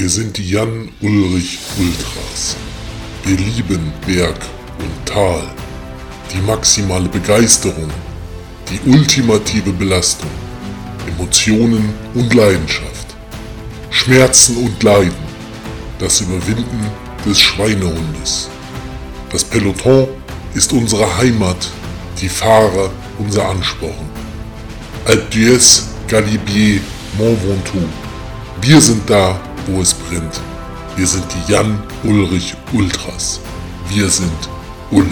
Wir sind die Jan Ulrich Ultras. Wir lieben Berg und Tal. Die maximale Begeisterung, die ultimative Belastung, Emotionen und Leidenschaft, Schmerzen und Leiden, das Überwinden des Schweinehundes. Das Peloton ist unsere Heimat, die Fahrer unser Ansporn. Alpe d'Huez, Galibier, Mont Ventoux. Wir sind da, wo es brennt. Wir sind die Jan Ulrich Ultras. Wir sind Ulle.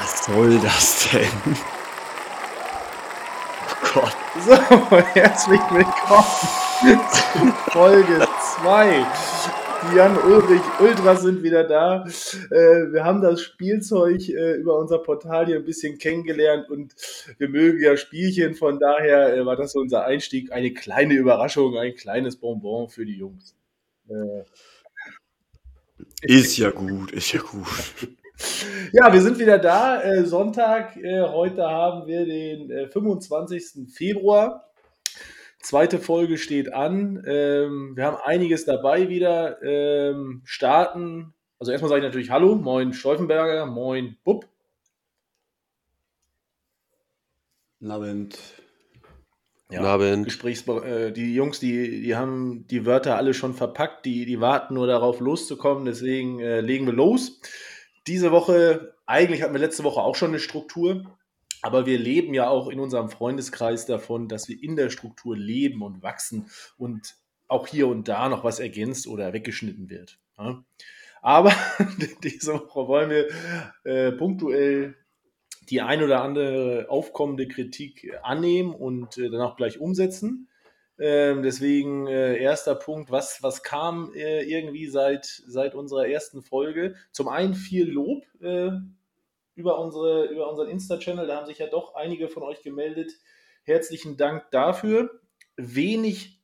Was soll das denn? Oh Gott. So, herzlich willkommen zu Folge 2. Jan Ulrich Ultras sind wieder da. Äh, wir haben das Spielzeug äh, über unser Portal hier ein bisschen kennengelernt und wir mögen ja Spielchen. Von daher äh, war das so unser Einstieg. Eine kleine Überraschung, ein kleines Bonbon für die Jungs. Ist ja gut, ist ja gut. Ja, wir sind wieder da. Sonntag. Heute haben wir den äh, 25. Februar. Zweite Folge steht an. Ähm, wir haben einiges dabei wieder. Ähm, starten. Also erstmal sage ich natürlich Hallo, moin Stolfenberger, moin Bub. Guten Abend. Ja, Guten Abend. Gesprächs äh, die Jungs, die, die haben die Wörter alle schon verpackt, die, die warten nur darauf loszukommen, deswegen äh, legen wir los. Diese Woche, eigentlich hatten wir letzte Woche auch schon eine Struktur, aber wir leben ja auch in unserem Freundeskreis davon, dass wir in der Struktur leben und wachsen und auch hier und da noch was ergänzt oder weggeschnitten wird. Aber diese Woche wollen wir äh, punktuell die ein oder andere aufkommende Kritik annehmen und äh, dann auch gleich umsetzen. Ähm, deswegen äh, erster Punkt, was, was kam äh, irgendwie seit, seit unserer ersten Folge? Zum einen viel Lob äh, über, unsere, über unseren Insta-Channel, da haben sich ja doch einige von euch gemeldet. Herzlichen Dank dafür. Wenig,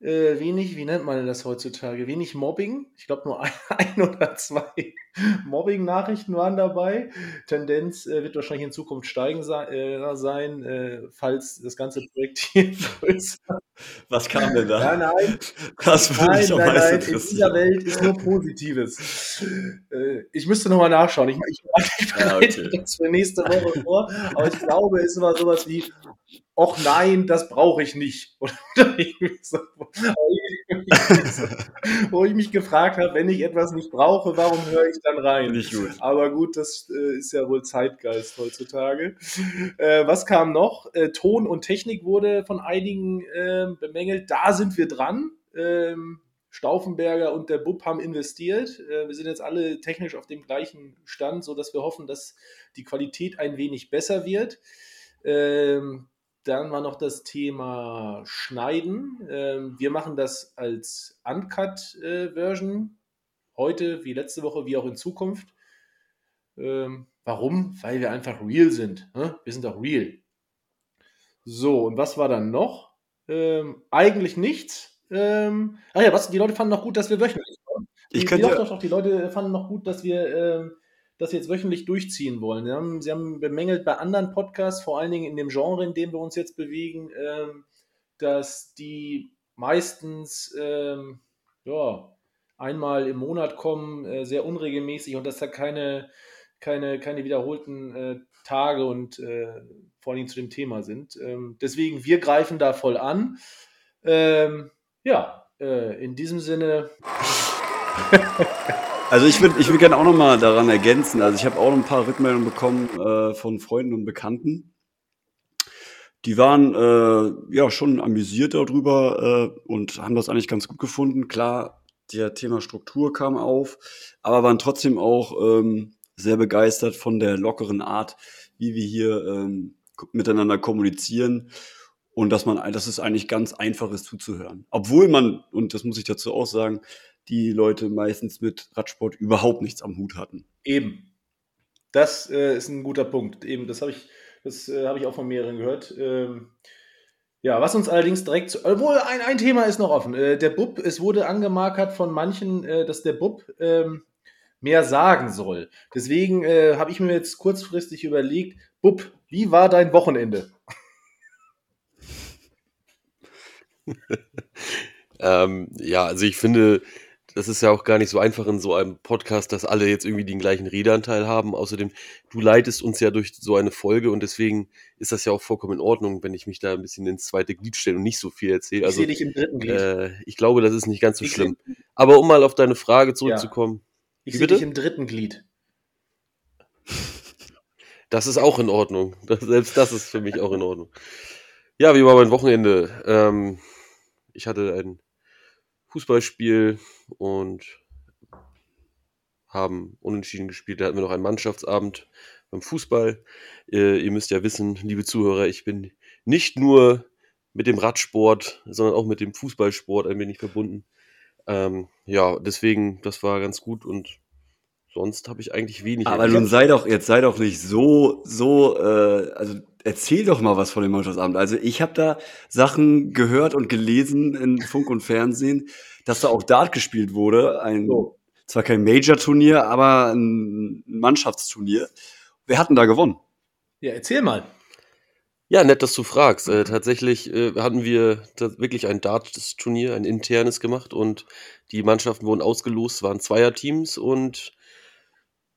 äh, wenig, wie nennt man das heutzutage? Wenig Mobbing. Ich glaube nur ein, ein oder zwei Mobbing-Nachrichten waren dabei. Tendenz äh, wird wahrscheinlich in Zukunft steigen äh, sein, äh, falls das ganze Projekt hier größer Was kam denn da? Nein, nein. Das würde Nein, mich am nein, nein, in dieser. Welt ist nur Positives. Äh, ich müsste nochmal nachschauen. Ich, ich, ich Ja, bereite okay. das für nächste Woche vor, aber ich glaube, es war sowas wie, ach nein, das brauche ich nicht. Oder irgendwie so, wo ich mich gefragt habe, wenn ich etwas nicht brauche, warum höre ich dann rein? Nicht gut. Aber gut, das äh, ist ja wohl Zeitgeist heutzutage. Äh, was kam noch? Äh, Ton und Technik wurde von einigen ähm, bemängelt. Da sind wir dran. Ähm, Stauffenberger und der Bub haben investiert. Äh, wir sind jetzt alle technisch auf dem gleichen Stand, sodass wir hoffen, dass die Qualität ein wenig besser wird. Ähm, dann war noch das Thema Schneiden. Ähm, wir machen das als Uncut-Version. Heute, wie letzte Woche, wie auch in Zukunft. Ähm, warum? Weil wir einfach real sind. Ne? Wir sind auch real. So, und was war dann noch? Ähm, eigentlich nichts. Ähm, ach ja, was, die Leute fanden noch gut, dass wir wöchentlich. Die, Ich die, könnte- doch, doch, doch, die Leute fanden noch gut, dass wir ähm, das jetzt wöchentlich durchziehen wollen. Sie haben, sie haben bemängelt bei anderen Podcasts, vor allen Dingen in dem Genre, in dem wir uns jetzt bewegen, ähm, dass die meistens ähm, ja, einmal im Monat kommen, äh, sehr unregelmäßig und dass da keine, keine, keine wiederholten äh, Tage und äh, vor Dingen zu dem Thema sind. Ähm, deswegen, wir greifen da voll an. Ähm, ja, in diesem Sinne, Also ich würde ich würd gerne auch noch mal daran ergänzen. Also ich habe auch ein paar Rückmeldungen bekommen äh, von Freunden und Bekannten. Die waren äh, ja schon amüsiert darüber äh, und haben das eigentlich ganz gut gefunden. Klar, der Thema Struktur kam auf, aber waren trotzdem auch ähm, sehr begeistert von der lockeren Art, wie wir hier ähm, miteinander kommunizieren und dass man, dass es eigentlich ganz einfach ist zuzuhören. Obwohl man, und das muss ich dazu auch sagen, die Leute meistens mit Radsport überhaupt nichts am Hut hatten. Eben. Das äh, ist ein guter Punkt. Eben, das habe ich, das äh, habe ich auch von mehreren gehört. Ähm, ja, was uns allerdings direkt zu, obwohl ein, ein Thema ist noch offen. Äh, der Bub, es wurde angemarkert von manchen, äh, dass der Bub ähm, mehr sagen soll. Deswegen äh, habe ich mir jetzt kurzfristig überlegt, Bub, wie war dein Wochenende? ähm, ja, also ich finde, das ist ja auch gar nicht so einfach in so einem Podcast, dass alle jetzt irgendwie den gleichen Redeanteil haben. Außerdem, du leitest uns ja durch so eine Folge und deswegen ist das ja auch vollkommen in Ordnung, wenn ich mich da ein bisschen ins zweite Glied stelle und nicht so viel erzähle. Also, ich sehe dich im dritten Glied. Äh, ich glaube, das ist nicht ganz so Ich schlimm. Aber um mal auf deine Frage zurückzukommen, ich wie sehe dich im dritten Glied. das ist auch in Ordnung. Das, selbst das ist für mich auch in Ordnung. Ja, wie war mein Wochenende? Ähm, ich hatte ein Fußballspiel und haben unentschieden gespielt. Da hatten wir noch einen Mannschaftsabend beim Fußball. Äh, ihr müsst ja wissen, liebe Zuhörer, ich bin nicht nur mit dem Radsport, sondern auch mit dem Fußballsport ein wenig verbunden. Ähm, ja, deswegen, das war ganz gut und sonst habe ich eigentlich wenig. Aber nun sei doch, jetzt sei doch nicht so, so, äh, also erzähl doch mal was von dem Mannschaftsabend. Also ich habe da Sachen gehört und gelesen in Funk und Fernsehen, dass da auch Dart gespielt wurde. Ein, So. zwar kein Major-Turnier, aber ein Mannschaftsturnier. Wer hat denn da gewonnen? Ja, erzähl mal. Ja, nett, dass du fragst. Äh, tatsächlich äh, hatten wir wirklich ein Darts-Turnier, ein internes gemacht und die Mannschaften wurden ausgelost, es waren Zweierteams und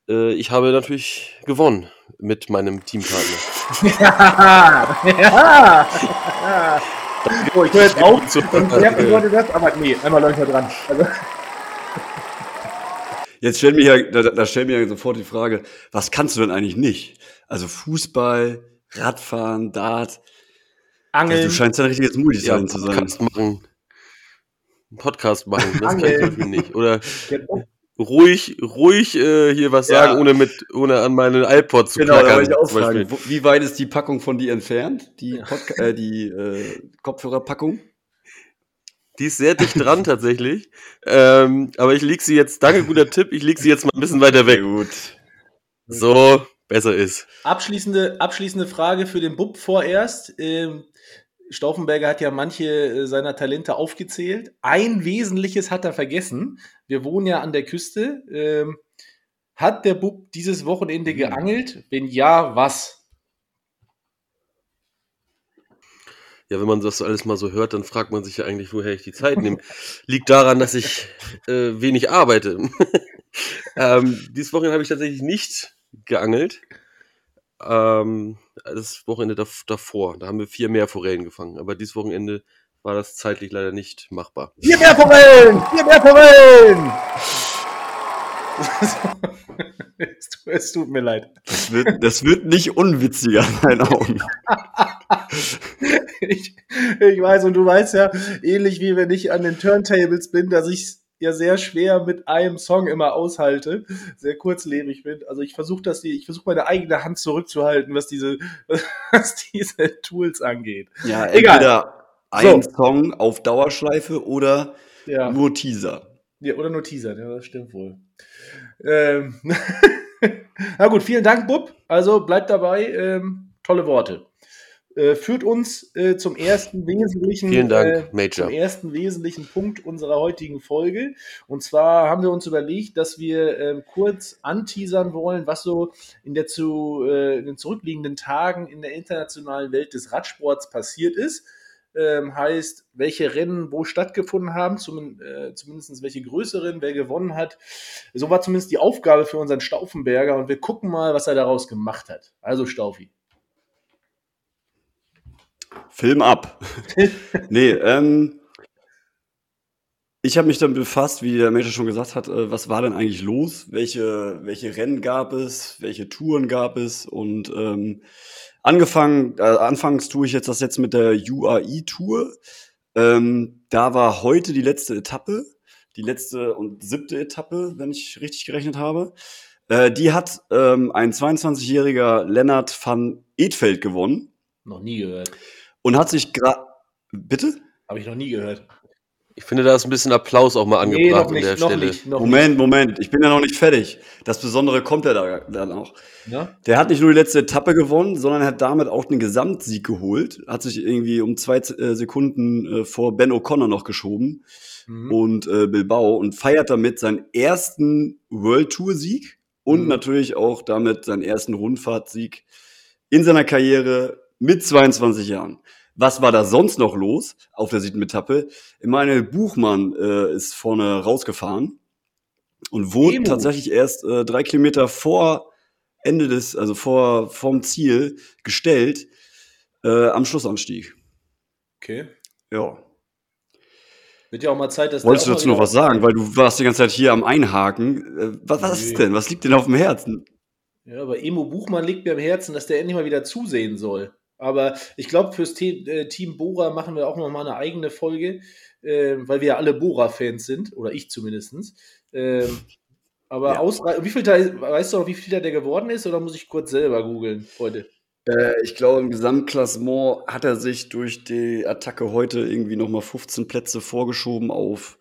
äh, ich habe natürlich gewonnen mit meinem Teampartner. Ja, ja. So, ich höre jetzt auf, sonst nerven Leute das, aber nee, einmal läuft er dran. Also, Jetzt stellt mich ja, da, da stellt mir ja sofort die Frage, was kannst du denn eigentlich nicht? Also Fußball, Radfahren, Dart. Also Angeln. du scheinst ja ein richtiges Multitalent Ja, zu sein. Podcast machen. Einen Podcast machen, das kann ich Beispiel nicht. Oder ruhig, ruhig äh, hier was Ja. sagen, ohne mit, ohne an meinen iPod zu Genau, da klackern. wollte ich auch zum Beispiel. fragen. Wie weit ist die Packung von dir entfernt? Die, Podca äh, die äh, Kopfhörerpackung? Die ist sehr dicht dran tatsächlich. Ähm, aber ich leg sie jetzt, danke, guter Tipp, ich leg sie jetzt mal ein bisschen weiter weg. gut. So, besser ist. Abschließende, abschließende Frage für den Bub vorerst. Ähm, Stauffenberger hat ja manche äh, seiner Talente aufgezählt. Ein wesentliches hat er vergessen. Wir wohnen ja an der Küste. Ähm, hat der Bub dieses Wochenende Hm. geangelt? Wenn ja, was? Ja, wenn man das alles mal so hört, dann fragt man sich ja eigentlich, woher ich die Zeit nehme. Liegt daran, dass ich äh, wenig arbeite. ähm, dieses Wochenende habe ich tatsächlich nicht geangelt. Ähm, das Wochenende dav davor, da haben wir vier Meerforellen gefangen. Aber dieses Wochenende war das zeitlich leider nicht machbar. Vier Meerforellen! Vier Meerforellen! es, tut, es tut mir leid. Das wird, das wird nicht unwitziger in meinen Augen. Ich, ich weiß, und du weißt ja, ähnlich wie wenn ich an den Turntables bin, dass ich ja sehr schwer mit einem Song immer aushalte, sehr kurzlebig bin. Also ich versuche das, die- ich versuche meine eigene Hand zurückzuhalten, was diese, was diese Tools angeht. Ja, Egal. Ein So. Song auf Dauerschleife oder Ja. nur Teaser. Ja, oder nur Teaser, ja, das stimmt wohl. Ähm, Na gut, vielen Dank, Bub. Also bleibt dabei. Ähm, tolle Worte. Äh, führt uns äh, zum ersten wesentlichen Vielen Dank, äh, Major. zum ersten wesentlichen Punkt unserer heutigen Folge. Und zwar haben wir uns überlegt, dass wir ähm, kurz anteasern wollen, was so in, der zu, äh, in den zurückliegenden Tagen in der internationalen Welt des Radsports passiert ist. Ähm, heißt, welche Rennen wo stattgefunden haben, zum, äh, zumindest welche größeren, wer gewonnen hat. So war zumindest die Aufgabe für unseren Stauffenberger und wir gucken mal, was er daraus gemacht hat. Also Staufi. Film ab. nee, ähm, ich habe mich dann befasst, wie der Mensch schon gesagt hat, äh, was war denn eigentlich los? Welche, welche Rennen gab es? Welche Touren gab es? Und ähm, angefangen, äh, anfangs tue ich jetzt das jetzt mit der UAE-Tour. Ähm, da war heute die letzte Etappe, die letzte und siebte Etappe, wenn ich richtig gerechnet habe. Äh, die hat ähm, ein 22-jähriger Lennart van Edveld gewonnen Noch nie gehört. und hat sich gerade. Bitte? Habe ich noch nie gehört. Ich finde, da ist ein bisschen Applaus auch mal angebracht an der noch Stelle. nicht. Noch Moment, Moment, ich bin ja noch nicht fertig. Das Besondere kommt ja da, dann auch. nicht. Ja? Der hat nicht nur die letzte Etappe gewonnen, sondern hat damit auch den Gesamtsieg geholt. Hat sich irgendwie um zwei äh, Sekunden äh, vor Ben O'Connor noch geschoben. Mhm. und äh, Bilbao und feiert damit seinen ersten World Tour Sieg und Mhm. natürlich auch damit seinen ersten Rundfahrtsieg in seiner Karriere mit 22 Jahren. Was war da sonst noch los auf der siebten Etappe? Emanuel Buchmann äh, ist vorne rausgefahren und wurde Emu. tatsächlich erst äh, drei Kilometer vor Ende des, also vor vom Ziel gestellt äh, am Schlussanstieg. Okay. Ja. Wird ja auch mal Zeit, dass Wolltest du dazu noch was sagen? Weil du warst die ganze Zeit hier am Einhaken. Äh, was, was Nee. ist denn? Was liegt denn auf dem Herzen? Ja, aber Emo Buchmann liegt mir am Herzen, dass der endlich mal wieder zusehen soll. Aber ich glaube, fürs Te äh, Team Bora machen wir auch noch mal eine eigene Folge, äh, weil wir ja alle Bora-Fans sind, oder ich zumindest. Ähm, aber Ja. ausrei- wie viel da, weißt du noch, wie viel der geworden ist, oder muss ich kurz selber googeln heute? Äh, ich glaube, im Gesamtklassement hat er sich durch die Attacke heute irgendwie nochmal 15 Plätze vorgeschoben auf,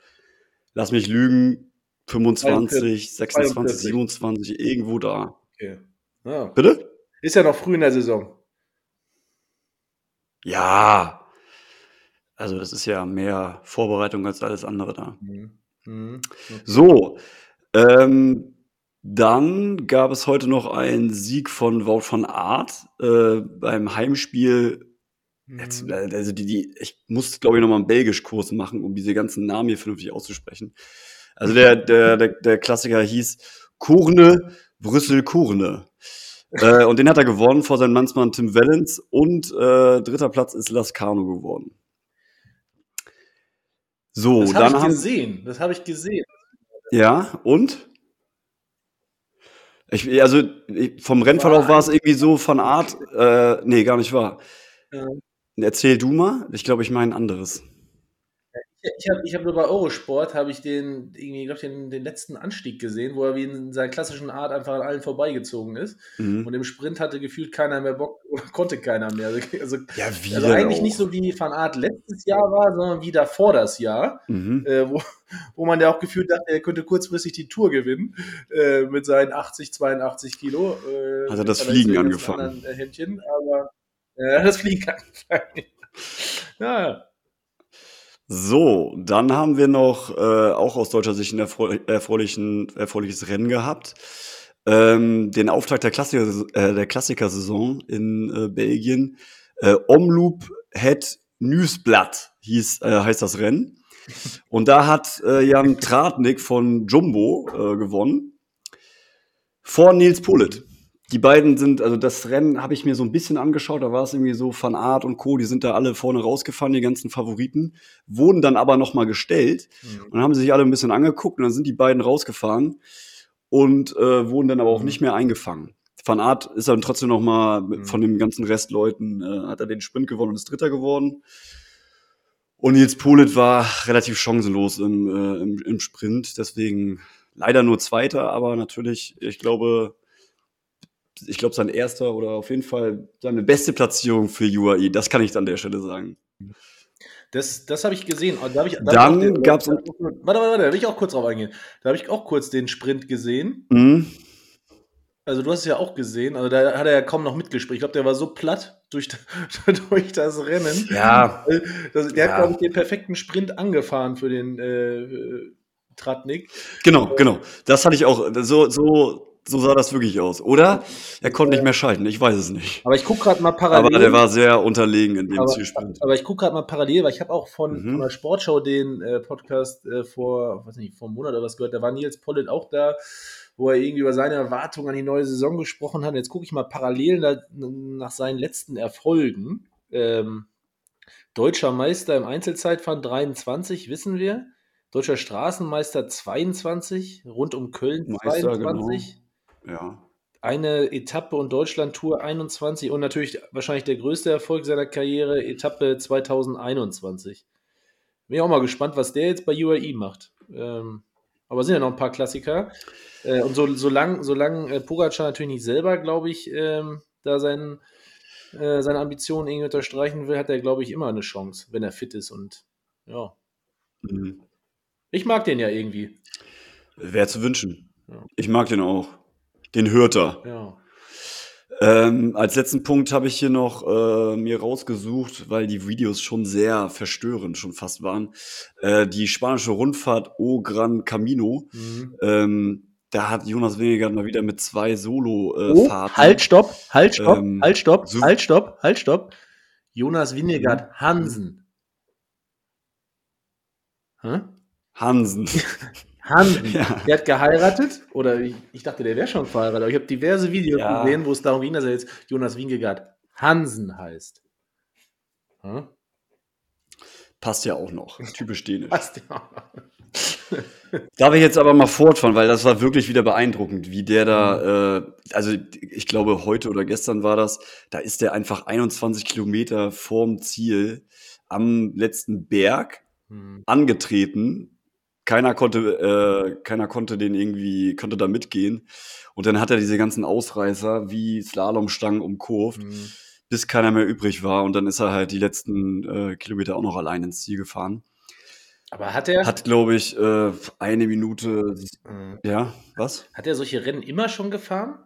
lass mich lügen, 25, 26, 42. 27, irgendwo da. Okay. Ja. Bitte? Ist ja noch früh in der Saison. Ja. Also, das ist ja mehr Vorbereitung als alles andere da. Mhm. Mhm. So, ähm, dann gab es heute noch einen Sieg von Wout von Art äh, beim Heimspiel. Jetzt, Mhm. äh, also die, die, ich muss, glaube ich, noch mal einen Belgisch-Kurs machen, um diese ganzen Namen hier vernünftig auszusprechen. Also der, der, der, der Klassiker hieß Kurne, Brüssel, Kurne. Äh, und den hat er gewonnen vor seinem Landsmann Tim Wellens und äh, dritter Platz ist Lascano geworden. So, Das dann habe ich haben gesehen. Das habe ich gesehen. ja, und? Ich, also ich, vom Rennverlauf war es irgendwie so von Art, äh, nee, gar nicht wahr. Ja. Erzähl du mal, ich glaube, ich meine ein anderes. Ich habe ich hab nur bei Eurosport habe ich den, irgendwie, glaub ich, den, den letzten Anstieg gesehen, wo er wie in seiner klassischen Art einfach an allen vorbeigezogen ist. Mhm. Und im Sprint hatte gefühlt keiner mehr Bock oder konnte keiner mehr. Also, also, Ja, wie also eigentlich nicht so wie Van Art letztes Jahr war, sondern wie davor das Jahr, Mhm. äh, wo, wo man ja auch gefühlt dachte, er könnte kurzfristig die Tour gewinnen äh, mit seinen 80, 82 Kilo. Äh, Hat er das Fliegen angefangen. anderen, äh, Händchen, aber äh, das Fliegen angefangen. ja. So, dann haben wir noch äh, auch aus deutscher Sicht ein erfreu erfreulichen, erfreuliches Rennen gehabt. Ähm, den Auftakt der, Klassiker, äh, der Klassikersaison in äh, Belgien. Äh, Omloop Het Nieuwsblad hieß, äh, heißt das Rennen. Und da hat äh, Jan Tratnik von Jumbo äh, gewonnen. Vor Nils Polit. Die beiden sind, also das Rennen habe ich mir so ein bisschen angeschaut, da war es irgendwie so Van Art und Co., die sind da alle vorne rausgefahren, die ganzen Favoriten, wurden dann aber nochmal gestellt Mhm. und dann haben sie sich alle ein bisschen angeguckt und dann sind die beiden rausgefahren und äh, wurden dann aber auch Mhm. nicht mehr eingefangen. Van Art ist dann trotzdem nochmal Mhm. von den ganzen Restleuten, äh, hat er den Sprint gewonnen und ist Dritter geworden. Und Nils Polit war relativ chancenlos im, äh, im, im Sprint, deswegen leider nur Zweiter, aber natürlich, ich glaube, ich glaube, sein erster oder auf jeden Fall seine beste Platzierung für UAE, das kann ich an der Stelle sagen. Das, das habe ich gesehen. Und Da hab ich, da Dann den- gab's- Warte, warte, warte, da will ich auch kurz drauf eingehen. Da habe ich auch kurz den Sprint gesehen. Mhm. Also du hast es ja auch gesehen. Also da hat er ja kaum noch mitgespielt. Ich glaube, der war so platt durch, durch das Rennen. Ja, Das, der Ja. hat, glaube ich, den perfekten Sprint angefahren für den äh, Tratnik. genau, genau. Das hatte ich auch, so, so, so sah das wirklich aus. Oder er konnte nicht mehr schalten, ich weiß es nicht. Aber ich gucke gerade mal parallel. Aber der war sehr unterlegen in dem aber, aber ich gucke gerade mal parallel, weil ich habe auch von, Mhm. von der Sportschau den äh, Podcast äh, vor, weiß nicht, vor einem Monat oder was gehört. Da war Nils Pollitt auch da, wo er irgendwie über seine Erwartungen an die neue Saison gesprochen hat. Jetzt gucke ich mal parallel da, nach seinen letzten Erfolgen. Ähm, Deutscher Meister im Einzelzeitfahren 23, wissen wir. Deutscher Straßenmeister 22, rund um Köln Meister, 22 Ja. eine Etappe und Deutschland-Tour 21 und natürlich wahrscheinlich der größte Erfolg seiner Karriere, Etappe 2021. Bin ich auch mal gespannt, was der jetzt bei UAE macht. Ähm, aber es sind ja noch ein paar Klassiker. Äh, und so, solange solang, äh, Pogacar natürlich nicht selber, glaube ich, ähm, da seinen, äh, seine Ambitionen irgendwie unterstreichen will, hat er, glaube ich, immer eine Chance, wenn er fit ist. Und ja, Mhm. ich mag den ja irgendwie. Wäre zu wünschen. Ja. Ich mag den auch. Den hört er. Ja. Ähm, als letzten Punkt habe ich hier noch äh, mir rausgesucht, weil die Videos schon sehr verstörend schon fast waren. Äh, die spanische Rundfahrt O Gran Camino. Mhm. Ähm, da hat Jonas Wingegaard mal wieder mit zwei Oh, Solo-Fahrten. halt, stopp, halt, stopp, Ähm, halt, stopp, so- halt, stopp, halt, stopp. Jonas Winnegaard Hansen. Hä? Hansen. Hansen. Ja. Der hat geheiratet, oder ich, ich dachte, der wäre schon verheiratet, aber ich habe diverse Videos Ja. gesehen, wo es darum ging, dass er jetzt Jonas Wingegaard Hansen heißt. Hä? Passt ja auch noch. Typisch dänisch. Passt ja. Darf ich jetzt aber mal fortfahren, weil das war wirklich wieder beeindruckend, wie der da, äh, also ich glaube heute oder gestern war das, da ist der einfach 21 Kilometer vorm Ziel am letzten Berg Hm. angetreten. Keiner konnte, äh, keiner konnte den irgendwie, konnte da mitgehen. Und dann hat er diese ganzen Ausreißer wie Slalomstangen umkurvt, Hm. bis keiner mehr übrig war. Und dann ist er halt die letzten äh, Kilometer auch noch allein ins Ziel gefahren. Aber hat er, Hat, glaube ich, äh, eine Minute, Hm. ja, was? hat er solche Rennen immer schon gefahren?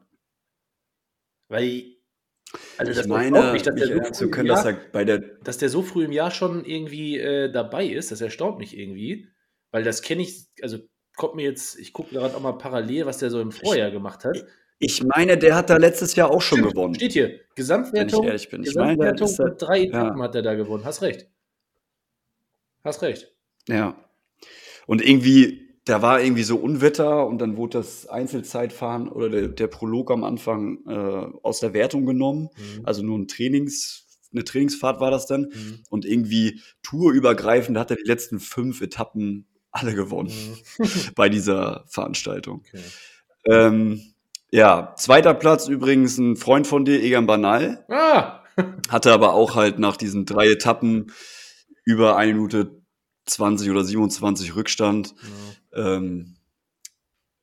Weil, also ich das meine, mich, dass mich der, so können, dass Jahr, er bei der, dass der so früh im Jahr schon irgendwie äh, dabei ist. Das erstaunt mich irgendwie. Weil das kenne ich, also kommt mir jetzt, ich gucke gerade auch mal parallel, was der so im Vorjahr gemacht hat. ich meine, der hat da letztes Jahr auch schon Stimmt, gewonnen. Steht hier, Gesamtwertung, Wenn ich ehrlich bin. Ich meine, Gesamtwertung da- mit drei ja. Etappen hat er da gewonnen. Hast recht. Hast recht. Ja. Und irgendwie, da war irgendwie so Unwetter und dann wurde das Einzelzeitfahren oder der, der Prolog am Anfang äh, aus der Wertung genommen. Mhm. Also nur ein Trainings, eine Trainingsfahrt war das dann. Mhm. Und irgendwie tourübergreifend hat er die letzten fünf Etappen alle gewonnen Mhm. bei dieser Veranstaltung. Okay. Ähm, ja, zweiter Platz übrigens ein Freund von dir, Egan Banal. Ah! Hatte aber auch halt nach diesen drei Etappen über eine Minute 20 oder 27 Rückstand. Ähm,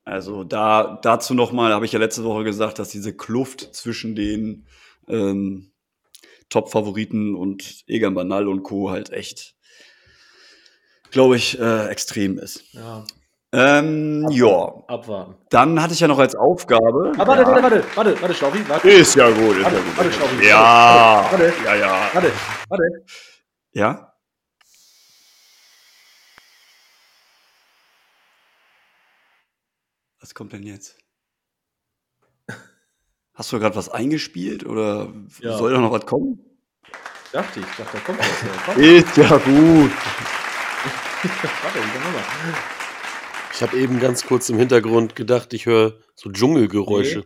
also da dazu nochmal, habe ich ja letzte Woche gesagt, dass diese Kluft zwischen den ähm, Top-Favoriten und Egan Banal und Co. halt echt, glaube ich, äh, extrem ist. Ja, Ähm, ja, abwarten. dann hatte ich ja noch als Aufgabe. Ah, warte, ja, warte, warte, warte, warte, Staufi, warte. Ist ja gut, ist Warte, ja gut. warte, Staufi. Ja, Warte, ja, ja. warte, warte. Ja? Was kommt denn jetzt? Hast du gerade was eingespielt oder Ja. soll da noch was kommen? Dachte ich, dachte, da kommt was. Ist ja gut. Warte, ich kann nochmal. Ich habe eben ganz kurz im Hintergrund gedacht, ich höre so Dschungelgeräusche.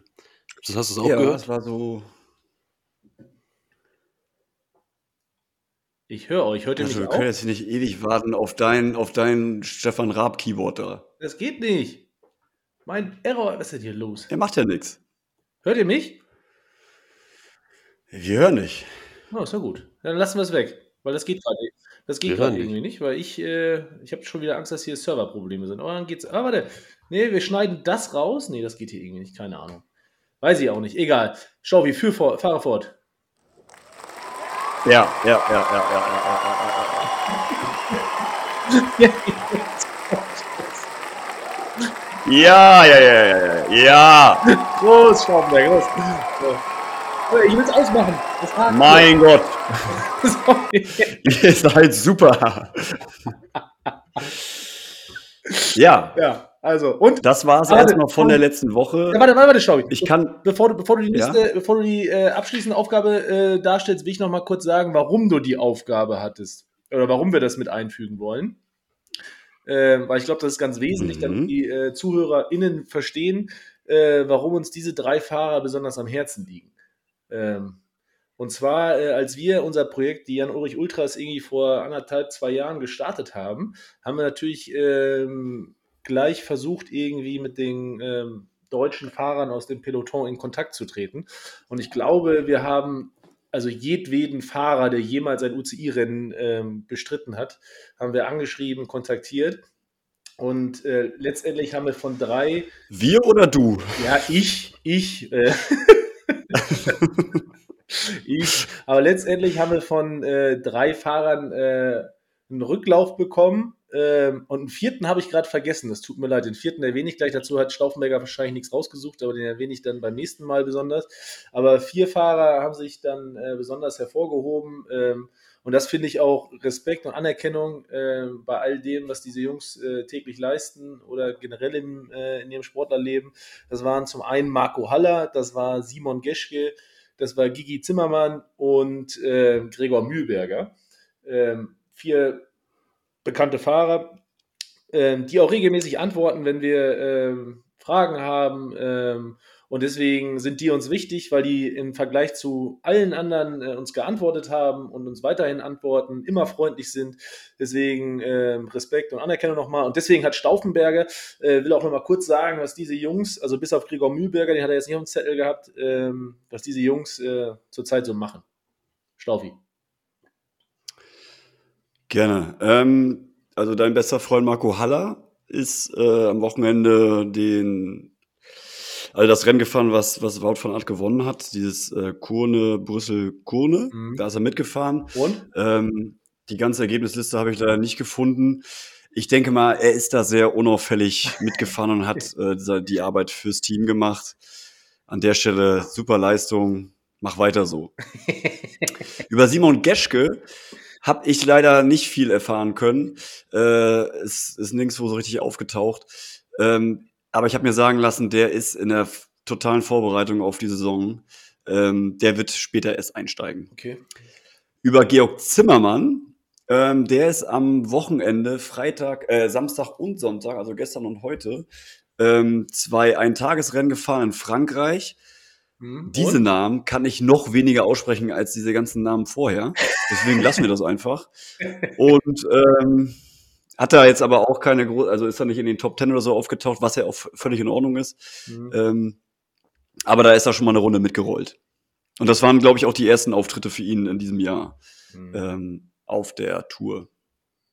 Das hast du es auch ja, gehört? das war so. Ich höre euch, hört ihr Also, mich wir können auch? jetzt nicht ewig warten auf dein, auf dein Stefan Raab Keyboard da. Das geht nicht. Mein Error, was ist denn hier los? Er macht ja nichts. Hört ihr mich? Wir hören nicht. Oh, ist ja gut. Dann lassen wir es weg. Weil das geht gerade das geht gerade irgendwie nicht, weil ich, äh, ich habe schon wieder Angst, dass hier Serverprobleme sind. Aber dann geht's. Ah, warte. Nee, wir schneiden das raus. Nee, das geht hier irgendwie nicht. Keine Ahnung. Weiß ich auch nicht. Egal. Schau, wie für fahre fort. Ja, ja, ja, ja, ja, ja, ja. Ja, ja, ja, ja, ja. Ja, groß, Schaubenberg, groß. Ich will es ausmachen. Mein Gott. Ihr seid super. Ja, Ja, also. Und? das war's Warte, erstmal von der letzten Woche. Ja, warte, warte, warte, Schaubi. Ich kann, Bevor du, bevor du die Ja? nächste, bevor du die äh, abschließende Aufgabe äh, darstellst, will ich noch mal kurz sagen, warum du die Aufgabe hattest. Oder warum wir das mit einfügen wollen. Ähm, weil ich glaube, das ist ganz wesentlich, Mhm. damit die äh, ZuhörerInnen verstehen, äh, warum uns diese drei Fahrer besonders am Herzen liegen. Ähm, und zwar, äh, als wir unser Projekt, die Jan-Ulrich Ultras, irgendwie vor anderthalb, zwei Jahren gestartet haben, haben wir natürlich ähm, gleich versucht, irgendwie mit den ähm, deutschen Fahrern aus dem Peloton in Kontakt zu treten. Und ich glaube, wir haben also jedweden Fahrer, der jemals ein UCI-Rennen ähm, bestritten hat, haben wir angeschrieben, kontaktiert. Und äh, letztendlich haben wir von drei, wir oder du? ja, ich, ich, äh, ich, aber letztendlich haben wir von äh, drei Fahrern äh, einen Rücklauf bekommen Ähm, und einen vierten habe ich gerade vergessen. Das tut mir leid. Den vierten erwähne ich gleich. Dazu hat Stauffenberger wahrscheinlich nichts rausgesucht, aber den erwähne ich dann beim nächsten Mal besonders. Aber vier Fahrer haben sich dann äh, besonders hervorgehoben. Ähm, und das finde ich auch Respekt und Anerkennung äh, bei all dem, was diese Jungs äh, täglich leisten oder generell im, äh, in ihrem Sportlerleben. Das waren zum einen Marco Haller, das war Simon Geschke, das war Gigi Zimmermann und äh, Gregor Mühlberger. Ähm, vier bekannte Fahrer, ähm, die auch regelmäßig antworten, wenn wir ähm, Fragen haben. Und deswegen sind die uns wichtig, weil die im Vergleich zu allen anderen äh, uns geantwortet haben und uns weiterhin antworten, immer freundlich sind. Deswegen äh, Respekt und Anerkennung nochmal. Und deswegen hat Stauffenberger, äh, will auch nochmal kurz sagen, was diese Jungs, also bis auf Gregor Mühlberger, den hat er jetzt nicht auf dem Zettel gehabt, ähm, was diese Jungs äh, zurzeit so machen. Staufi. Gerne. Ähm, also dein bester Freund Marco Haller ist äh, am Wochenende den also das Rennen gefahren, was, was Wout van Aert gewonnen hat, dieses äh, Kurne, Brüssel, Kurne, mhm. da ist er mitgefahren. Und? Ähm, die ganze Ergebnisliste habe ich leider nicht gefunden. Ich denke mal, er ist da sehr unauffällig mitgefahren und hat äh, die Arbeit fürs Team gemacht. An der Stelle super Leistung, mach weiter so. Über Simon Geschke habe ich leider nicht viel erfahren können. Äh, es ist nirgendwo so richtig aufgetaucht. Ähm, aber ich habe mir sagen lassen, der ist in der totalen Vorbereitung auf die Saison. Ähm, der wird später erst einsteigen. Okay. Über Georg Zimmermann, ähm, der ist am Wochenende, Freitag, äh, Samstag und Sonntag, also gestern und heute, ähm, zwei Eintagesrennen gefahren in Frankreich. Hm, diese und? Namen kann ich noch weniger aussprechen als diese ganzen Namen vorher. Deswegen lassen wir das einfach. Und ähm, hat er jetzt aber auch keine große, also ist er nicht in den Top Ten oder so aufgetaucht, was ja auch völlig in Ordnung ist. Mhm. Ähm, aber da ist er schon mal eine Runde mitgerollt. Und das waren, glaube ich, auch die ersten Auftritte für ihn in diesem Jahr mhm. ähm, auf der Tour.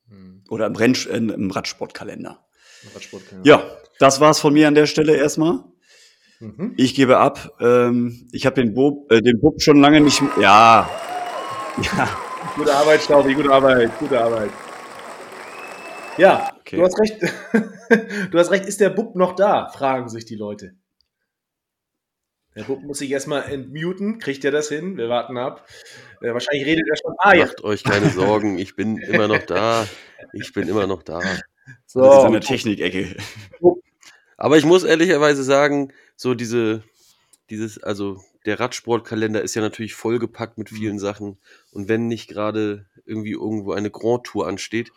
Mhm. Oder im, Renn, äh, im Radsportkalender. Radsportkalender. Ja, das war's von mir an der Stelle erstmal. Mhm. Ich gebe ab. Ähm, ich habe den Bub, äh, den Bub schon lange nicht. Ja. ja. Gute Arbeit, Staubi, gute Arbeit, gute Arbeit. Ja, okay. du hast recht. du hast recht, ist der Bub noch da? Fragen sich die Leute. Der Bub muss sich erstmal entmuten. Kriegt er das hin? Wir warten ab. Äh, wahrscheinlich redet er schon. Ah, Macht ja. euch keine Sorgen, ich bin immer noch da. Ich bin immer noch da. So, das ist eine Technikecke. Aber ich muss ehrlicherweise sagen, so diese, dieses, also der Radsportkalender ist ja natürlich vollgepackt mit vielen mhm. Sachen. Und wenn nicht gerade irgendwie irgendwo eine Grand Tour ansteht,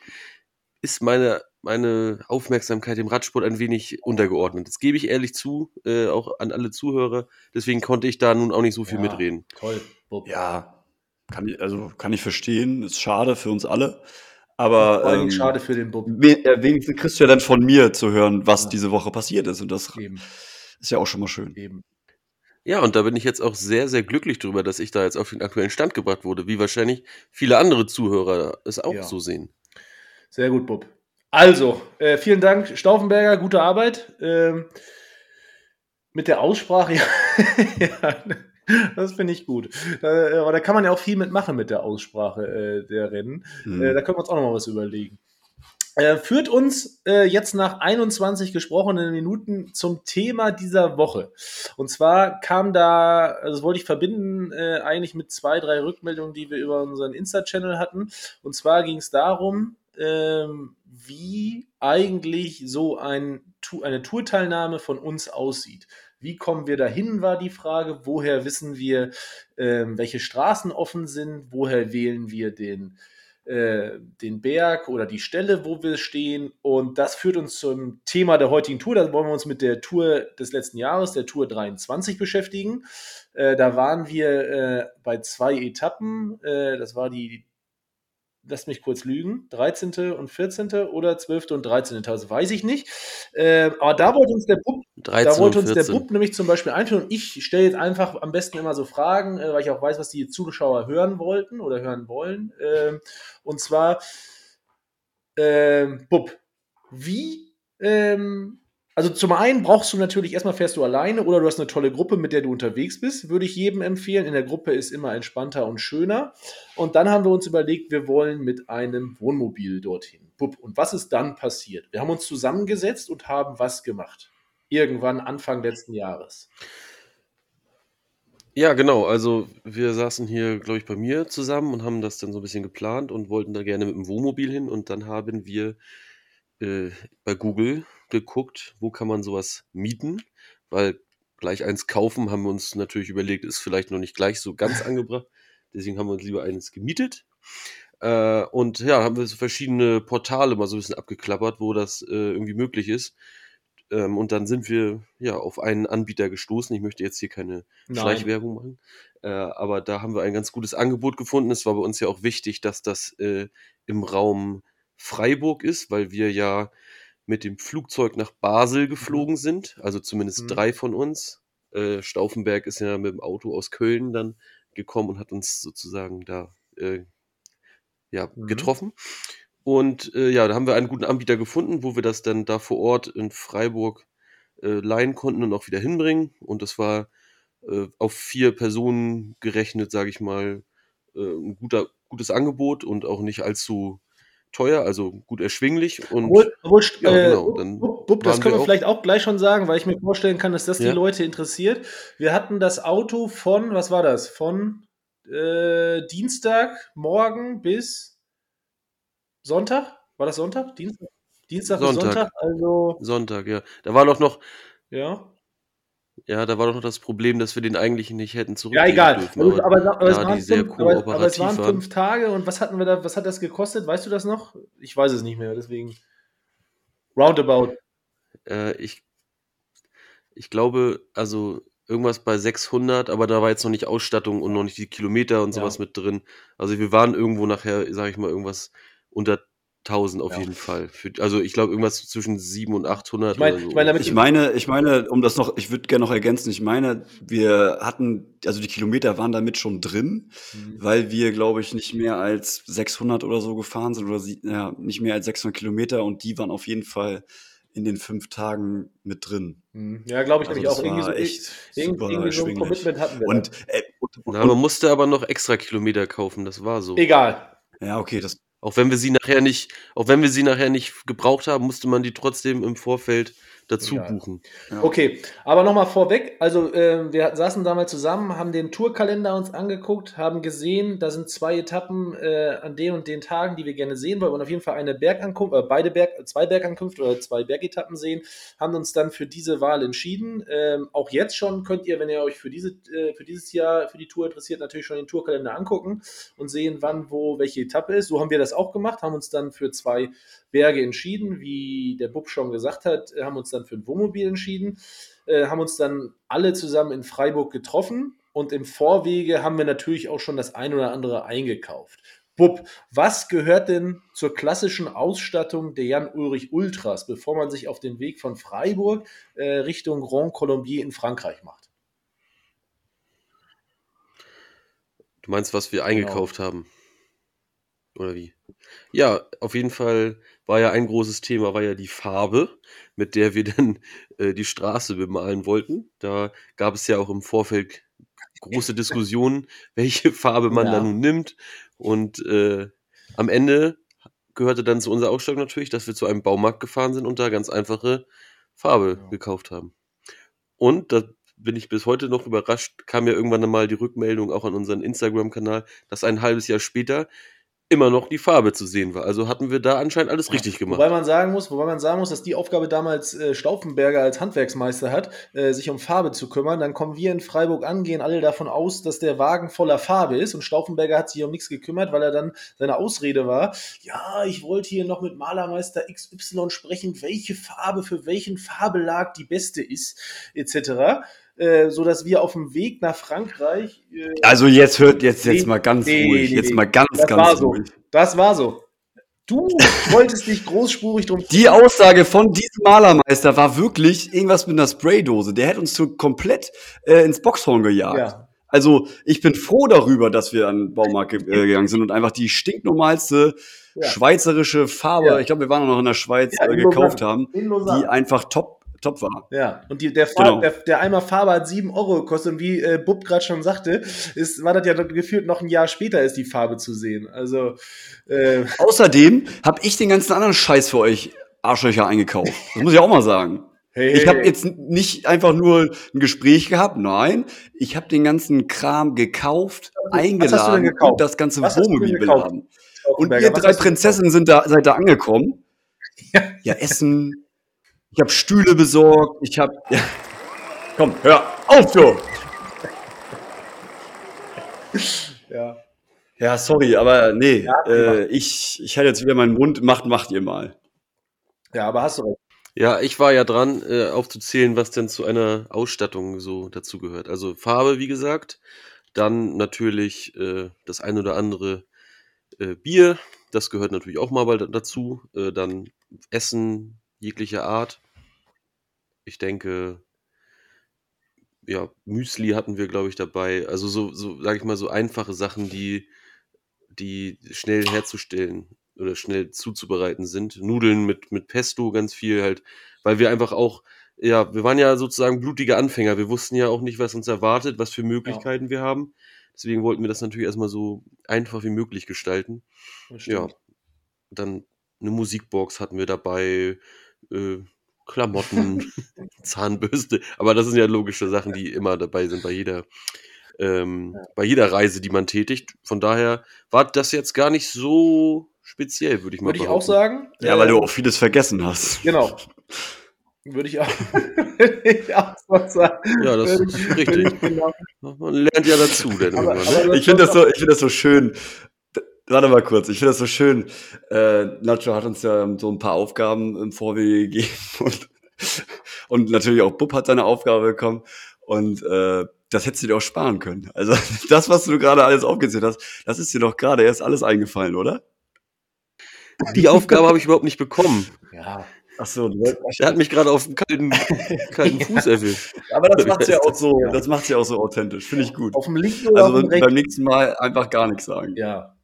ist meine, meine Aufmerksamkeit dem Radsport ein wenig untergeordnet. Das gebe ich ehrlich zu, äh, auch an alle Zuhörer. Deswegen konnte ich da nun auch nicht so viel ja, mitreden. Toll. Bob. Ja, kann ich, also kann ich verstehen. Ist schade für uns alle. Aber Vor ähm, schade für den Bob. Äh, wenigstens kriegst du ja dann von mir zu hören, was ja. diese Woche passiert ist. Und das Eben. ist ja auch schon mal schön. Eben. Ja, und da bin ich jetzt auch sehr, sehr glücklich drüber, dass ich da jetzt auf den aktuellen Stand gebracht wurde, wie wahrscheinlich viele andere Zuhörer es auch ja. so sehen. Sehr gut, Bub. Also, äh, vielen Dank, Stauffenberger, gute Arbeit. Ähm, mit der Aussprache, ja, das finde ich gut. Äh, aber da kann man ja auch viel mitmachen mit der Aussprache äh, der Rennen. Mhm. da können wir uns auch noch mal was überlegen. Äh, führt uns äh, jetzt nach 21 gesprochenen Minuten zum Thema dieser Woche. Und zwar kam da, also das wollte ich verbinden, äh, eigentlich mit zwei, drei Rückmeldungen, die wir über unseren Insta-Channel hatten. Und zwar ging es darum, ähm, wie eigentlich so ein, eine Tourteilnahme von uns aussieht. Wie kommen wir dahin, war die Frage. Woher wissen wir, ähm, welche Straßen offen sind? Woher wählen wir den, äh, den Berg oder die Stelle, wo wir stehen? Und das führt uns zum Thema der heutigen Tour. Da wollen wir uns mit der Tour des letzten Jahres, der Tour 23, beschäftigen. Äh, da waren wir äh, bei zwei Etappen. Äh, das war die lasst mich kurz lügen, 13. und 14. oder 12. und 13. Das weiß ich nicht. Äh, aber da wollte uns der Bub, da wollte uns der Bub nämlich zum Beispiel einführen. Und ich stelle jetzt einfach am besten immer so Fragen, äh, weil ich auch weiß, was die Zuschauer hören wollten oder hören wollen. Äh, und zwar, ähm, Bub, wie ähm, also zum einen brauchst du natürlich erstmal fährst du alleine oder du hast eine tolle Gruppe, mit der du unterwegs bist, würde ich jedem empfehlen. In der Gruppe ist immer entspannter und schöner. Und dann haben wir uns überlegt, wir wollen mit einem Wohnmobil dorthin. Und was ist dann passiert? Wir haben uns zusammengesetzt und haben was gemacht. Irgendwann Anfang letzten Jahres. Ja, genau. Also wir saßen hier, glaube ich, bei mir zusammen und haben das dann so ein bisschen geplant und wollten da gerne mit dem Wohnmobil hin. Und dann haben wir äh, bei Google geguckt, wo kann man sowas mieten, weil gleich eins kaufen haben wir uns natürlich überlegt, ist vielleicht noch nicht gleich so ganz angebracht. Deswegen haben wir uns lieber eines gemietet. Äh, und ja, haben wir so verschiedene Portale mal so ein bisschen abgeklappert, wo das äh, irgendwie möglich ist. Ähm, und dann sind wir ja auf einen Anbieter gestoßen. Ich möchte jetzt hier keine Nein. Schleichwerbung machen. Äh, aber da haben wir ein ganz gutes Angebot gefunden. Es war bei uns ja auch wichtig, dass das äh, im Raum Freiburg ist, weil wir ja mit dem Flugzeug nach Basel geflogen sind. Also zumindest Mhm. drei von uns. Äh, Stauffenberg ist ja mit dem Auto aus Köln dann gekommen und hat uns sozusagen da äh, ja, Mhm. getroffen. Und äh, ja, da haben wir einen guten Anbieter gefunden, wo wir das dann da vor Ort in Freiburg äh, leihen konnten und auch wieder hinbringen. Und das war äh, auf vier Personen gerechnet, sage ich mal, äh, ein guter, gutes Angebot und auch nicht allzu teuer, also gut erschwinglich. Und Obwohl, obwohl ja, äh, genau, dann Bub, Bub, das können wir vielleicht auch gleich schon sagen, weil ich mir vorstellen kann, dass das die Ja. Leute interessiert. Wir hatten das Auto von, was war das? Von äh, Dienstag morgen bis Sonntag? War das Sonntag? Dienstag, Dienstag Sonntag. Sonntag? Also, Sonntag, ja. Da war doch noch, ja. Ja, da war doch noch das Problem, dass wir den eigentlich nicht hätten Ja, zurückgeben egal. dürfen. aber, aber, aber, es die sehr fünf, aber, es waren fünf Tage und was hatten wir da, was hat das gekostet? Weißt du das noch? Ich weiß es nicht mehr, deswegen. Roundabout. Äh, ich, ich glaube, also irgendwas bei 600, aber da war jetzt noch nicht Ausstattung und noch nicht die Kilometer und Ja. sowas mit drin. Also wir waren irgendwo nachher, sage ich mal, irgendwas unter 1000 auf Ja. jeden Fall. Für, also ich glaube irgendwas zwischen 700 und 800 Ich meine- oder so. ich meine, damit- Ich meine, ich meine, um das noch, ich würde gerne noch ergänzen, ich meine, wir hatten, also die Kilometer waren damit schon drin, Mhm. weil wir, glaube ich, nicht mehr als 600 oder so gefahren sind oder ja, nicht mehr als 600 Kilometer und die waren auf jeden Fall in den fünf Tagen mit drin. Mhm. Ja, glaube ich Also nämlich das auch. Irgendwie so, echt irgendwie, irgendwie so ein. Commitment hatten wir. Und, da. äh, und, Na, und man musste aber noch extra Kilometer kaufen, das war so. Egal. ja, okay, das, Auch wenn wir sie nachher nicht, auch wenn wir sie nachher nicht gebraucht haben, musste man die trotzdem im Vorfeld dazu Egal. buchen. ja. Okay, aber nochmal vorweg. Also, ähm, wir saßen damals zusammen, haben den Tourkalender uns angeguckt, haben gesehen, da sind zwei Etappen äh, an den und den Tagen, die wir gerne sehen wollen und auf jeden Fall eine Bergankunft, äh, beide Berg, zwei Bergankünfte oder zwei Bergetappen sehen, haben uns dann für diese Wahl entschieden. Ähm, auch jetzt schon könnt ihr, wenn ihr euch für, diese, äh, für dieses Jahr für die Tour interessiert, natürlich schon den Tourkalender angucken und sehen, wann, wo, welche Etappe ist. So haben wir das auch gemacht, haben uns dann für zwei Berge entschieden, wie der Bub schon gesagt hat, äh, haben uns dann für ein Wohnmobil entschieden, äh, haben uns dann alle zusammen in Freiburg getroffen und im Vorwege haben wir natürlich auch schon das ein oder andere eingekauft. Bub, was gehört denn zur klassischen Ausstattung der Jan Ulrich Ultras, bevor man sich auf den Weg von Freiburg äh, Richtung Grand Colombier in Frankreich macht? Du meinst, was wir Genau. eingekauft haben? Oder wie? Ja, auf jeden Fall war ja ein großes Thema, war ja die Farbe, mit der wir dann äh, die Straße bemalen wollten. Da gab es ja auch im Vorfeld große Diskussionen, welche Farbe man Ja. da nun nimmt. Und äh, am Ende gehörte dann zu unserer Ausstattung natürlich, dass wir zu einem Baumarkt gefahren sind und da ganz einfache Farbe Ja. gekauft haben. Und da bin ich bis heute noch überrascht, kam ja irgendwann einmal die Rückmeldung auch an unseren Instagram-Kanal, dass ein halbes Jahr später immer noch die Farbe zu sehen war. Also hatten wir da anscheinend alles richtig gemacht. Wobei man sagen muss, wobei man sagen muss, dass die Aufgabe damals äh, Stauffenberger als Handwerksmeister hat, äh, sich um Farbe zu kümmern. Dann kommen wir in Freiburg an, gehen alle davon aus, dass der Wagen voller Farbe ist und Stauffenberger hat sich um nichts gekümmert, weil er dann seine Ausrede war, ja, ich wollte hier noch mit Malermeister XY sprechen, welche Farbe für welchen Farbelag die beste ist, etc. Äh, so dass wir auf dem Weg nach Frankreich äh, Also jetzt hört jetzt jetzt mal ganz nee, ruhig, nee, jetzt nee. mal ganz Das ganz war so. ruhig. Das war so. Du wolltest dich großspurig drum Die Aussage von diesem Malermeister war wirklich irgendwas mit einer Spraydose. Der hätte uns so komplett äh, ins Boxhorn gejagt. Ja. Also ich bin froh darüber, dass wir an den Baumarkt äh, gegangen sind und einfach die stinknormalste Ja. schweizerische Farbe, Ja. ich glaube, wir waren auch noch in der Schweiz, äh, gekauft Lausanne. haben, die einfach top top war. Ja, und die, der, Genau. der, der Eimer Farbe hat 7 Euro gekostet und wie äh, Bub gerade schon sagte, ist, war das ja gefühlt noch ein Jahr später ist die Farbe zu sehen. Also, äh, Außerdem habe ich den ganzen anderen Scheiß für euch Arschlöcher eingekauft. Das muss ich auch mal sagen. hey, Ich habe jetzt nicht einfach nur ein Gespräch gehabt, nein, ich habe den ganzen Kram gekauft, eingeladen gekauft? und das ganze Was Wohnmobil beladen. Und ihr drei Prinzessinnen sind da, seid da angekommen. Ja. Ja, Essen. Ich habe Stühle besorgt. Ich habe. Ja. Komm, hör auf, du! Ja. Ja, sorry, aber nee. Ja, äh, ich, ich halte jetzt wieder meinen Mund. Macht, macht ihr mal. ja, aber hast du recht. Ja, ich war ja dran, äh, aufzuzählen, was denn zu einer Ausstattung so dazugehört. Also Farbe, wie gesagt, dann natürlich äh, das ein oder andere äh, Bier, das gehört natürlich auch mal dazu. Äh, dann Essen jeglicher Art. Ich denke, ja, Müsli hatten wir, glaube ich, dabei. Also so, so sage ich mal, so einfache Sachen, die, die schnell herzustellen oder schnell zuzubereiten sind. Nudeln mit, mit Pesto ganz viel halt, weil wir einfach auch, ja, wir waren ja sozusagen blutige Anfänger. Wir wussten ja auch nicht, was uns erwartet, was für Möglichkeiten wir haben. Deswegen wollten wir das natürlich erstmal so einfach wie möglich gestalten. Ja, dann eine Musikbox hatten wir dabei, äh, Klamotten, Zahnbürste. Aber das sind ja logische Sachen, die immer dabei sind bei jeder, ähm, bei jeder Reise, die man tätigt. Von daher war das jetzt gar nicht so speziell, würde ich mal Würde ich auch behaupten. sagen. Ja, weil Äh, du auch vieles vergessen hast. Genau. Würde ich auch, würde ich auch sagen. Ja, das ist ich- richtig. genau- Man lernt ja dazu dann Aber- irgendwann. Ne? aber Ich finde das so, ich finde das so schön. Warte mal kurz, ich finde das so schön. Äh, Nacho hat uns ja so ein paar Aufgaben im Vorwege gegeben und, und natürlich auch Bub hat seine Aufgabe bekommen und äh, das hättest du dir auch sparen können. Also das, was du gerade alles aufgezählt hast, das ist dir doch gerade erst alles eingefallen, oder? Die Aufgabe habe ich überhaupt nicht bekommen. Ja, Ach so, Der hat mich gerade auf dem kalten, kalten Fuß erwischt. aber das macht's ja auch so, das macht's ja auch so authentisch. Finde ich gut. auf dem linken oder Also auf dem rechten? beim nächsten Mal einfach gar nichts sagen. Ja.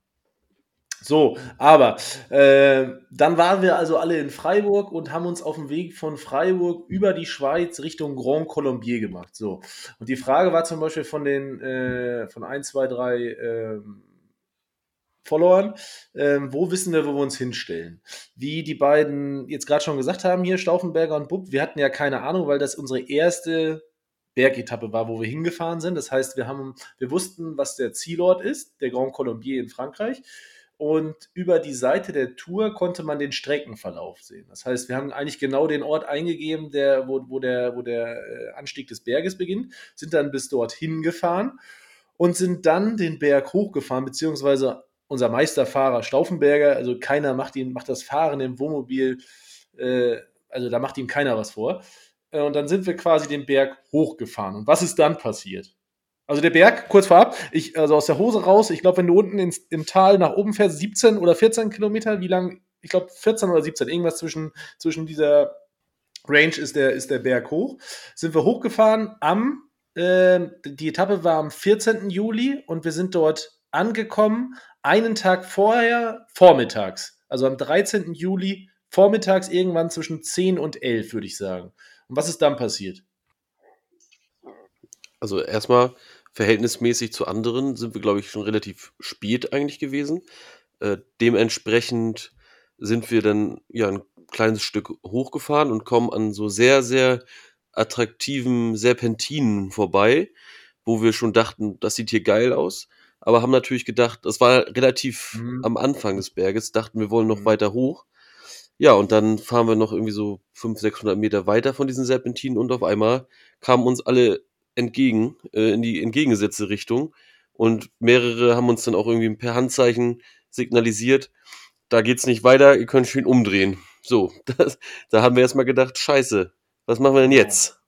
So, aber äh, dann waren wir also alle in Freiburg und haben uns auf dem Weg von Freiburg über die Schweiz Richtung Grand Colombier gemacht. So. Und die Frage war zum Beispiel von den äh, von 1, 2, 3 ähm, Followern, ähm, wo wissen wir, wo wir uns hinstellen? Wie die beiden jetzt gerade schon gesagt haben, hier Stauffenberger und Bub, wir hatten ja keine Ahnung, weil das unsere erste Bergetappe war, wo wir hingefahren sind. Das heißt, wir haben, wir wussten, was der Zielort ist, der Grand Colombier in Frankreich. Und über die Seite der Tour konnte man den Streckenverlauf sehen. Das heißt, wir haben eigentlich genau den Ort eingegeben, der, wo, wo der, wo der äh, Anstieg des Berges beginnt, sind dann bis dorthin gefahren und sind dann den Berg hochgefahren, beziehungsweise unser Meisterfahrer Stauffenberger, also keiner macht ihn, macht das Fahren im Wohnmobil, äh, also da macht ihm keiner was vor. Äh, Und dann sind wir quasi den Berg hochgefahren. Und was ist dann passiert? Also der Berg, kurz vorab, ich, also aus der Hose raus, ich glaube, wenn du unten ins, im Tal nach oben fährst, 17 oder 14 Kilometer, wie lang? Ich glaube 14 oder 17, irgendwas zwischen, zwischen dieser Range ist der, ist der Berg hoch. Sind wir hochgefahren am, äh, die Etappe war am 14. Juli und wir sind dort angekommen, einen Tag vorher, vormittags. Also am 13. Juli, vormittags irgendwann zwischen 10 und 11, würde ich sagen. Und was ist dann passiert? Also erstmal verhältnismäßig zu anderen sind wir, glaube ich, schon relativ spät eigentlich gewesen. Äh, dementsprechend sind wir dann ja ein kleines Stück hochgefahren und kommen an so sehr, sehr attraktiven Serpentinen vorbei, wo wir schon dachten, das sieht hier geil aus. Aber haben natürlich gedacht, das war relativ Mhm. am Anfang des Berges, dachten wir wollen noch Mhm. weiter hoch. Ja, und dann fahren wir noch irgendwie so 500, 600 Meter weiter von diesen Serpentinen und auf einmal kamen uns alle entgegen, äh, in die entgegengesetzte Richtung. Und mehrere haben uns dann auch irgendwie per Handzeichen signalisiert, da geht's nicht weiter, ihr könnt schön umdrehen. So, das, da haben wir erstmal gedacht, scheiße, was machen wir denn jetzt?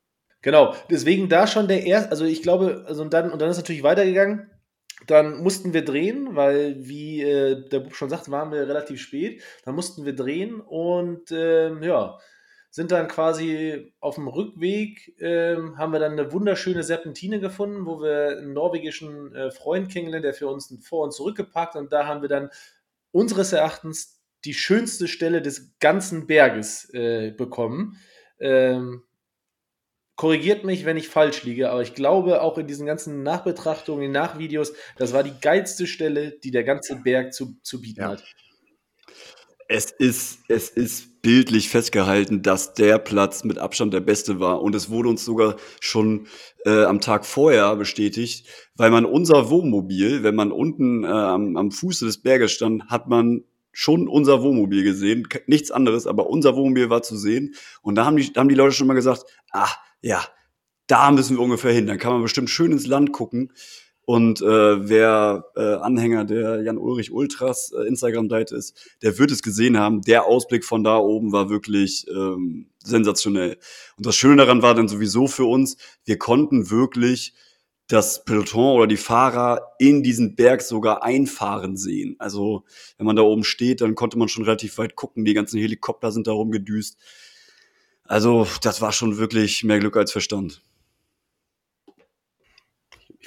Genau, deswegen da schon der erste, also ich glaube, also und dann, und dann ist natürlich weitergegangen. Dann mussten wir drehen, weil, wie äh, der Bub schon sagt, waren wir relativ spät. Dann mussten wir drehen und ähm, ja, sind dann quasi auf dem Rückweg, ähm, haben wir dann eine wunderschöne Serpentine gefunden, wo wir einen norwegischen äh, Freund kennengelernt, der für uns vor und zurückgeparkt und da haben wir dann unseres Erachtens die schönste Stelle des ganzen Berges äh, bekommen. Ähm, korrigiert mich, wenn ich falsch liege, aber ich glaube auch in diesen ganzen Nachbetrachtungen, in Nachvideos, das war die geilste Stelle, die der ganze Berg zu, zu bieten Ja. hat. Es ist, es ist bildlich festgehalten, dass der Platz mit Abstand der beste war. Und es wurde uns sogar schon äh, am Tag vorher bestätigt, weil man unser Wohnmobil, wenn man unten äh, am, am Fuße des Berges stand, hat man schon unser Wohnmobil gesehen. Nichts anderes, aber unser Wohnmobil war zu sehen. Und da haben die, da haben die Leute schon mal gesagt, ah, ja, da müssen wir ungefähr hin. Dann kann man bestimmt schön ins Land gucken. Und äh, wer äh, Anhänger der Jan Ulrich Ultras äh, Instagram-Seite ist, der wird es gesehen haben. Der Ausblick von da oben war wirklich ähm, sensationell. Und das Schöne daran war dann sowieso für uns, wir konnten wirklich das Peloton oder die Fahrer in diesen Berg sogar einfahren sehen. Also wenn man da oben steht, dann konnte man schon relativ weit gucken. Die ganzen Helikopter sind da rumgedüst. Also das war schon wirklich mehr Glück als Verstand.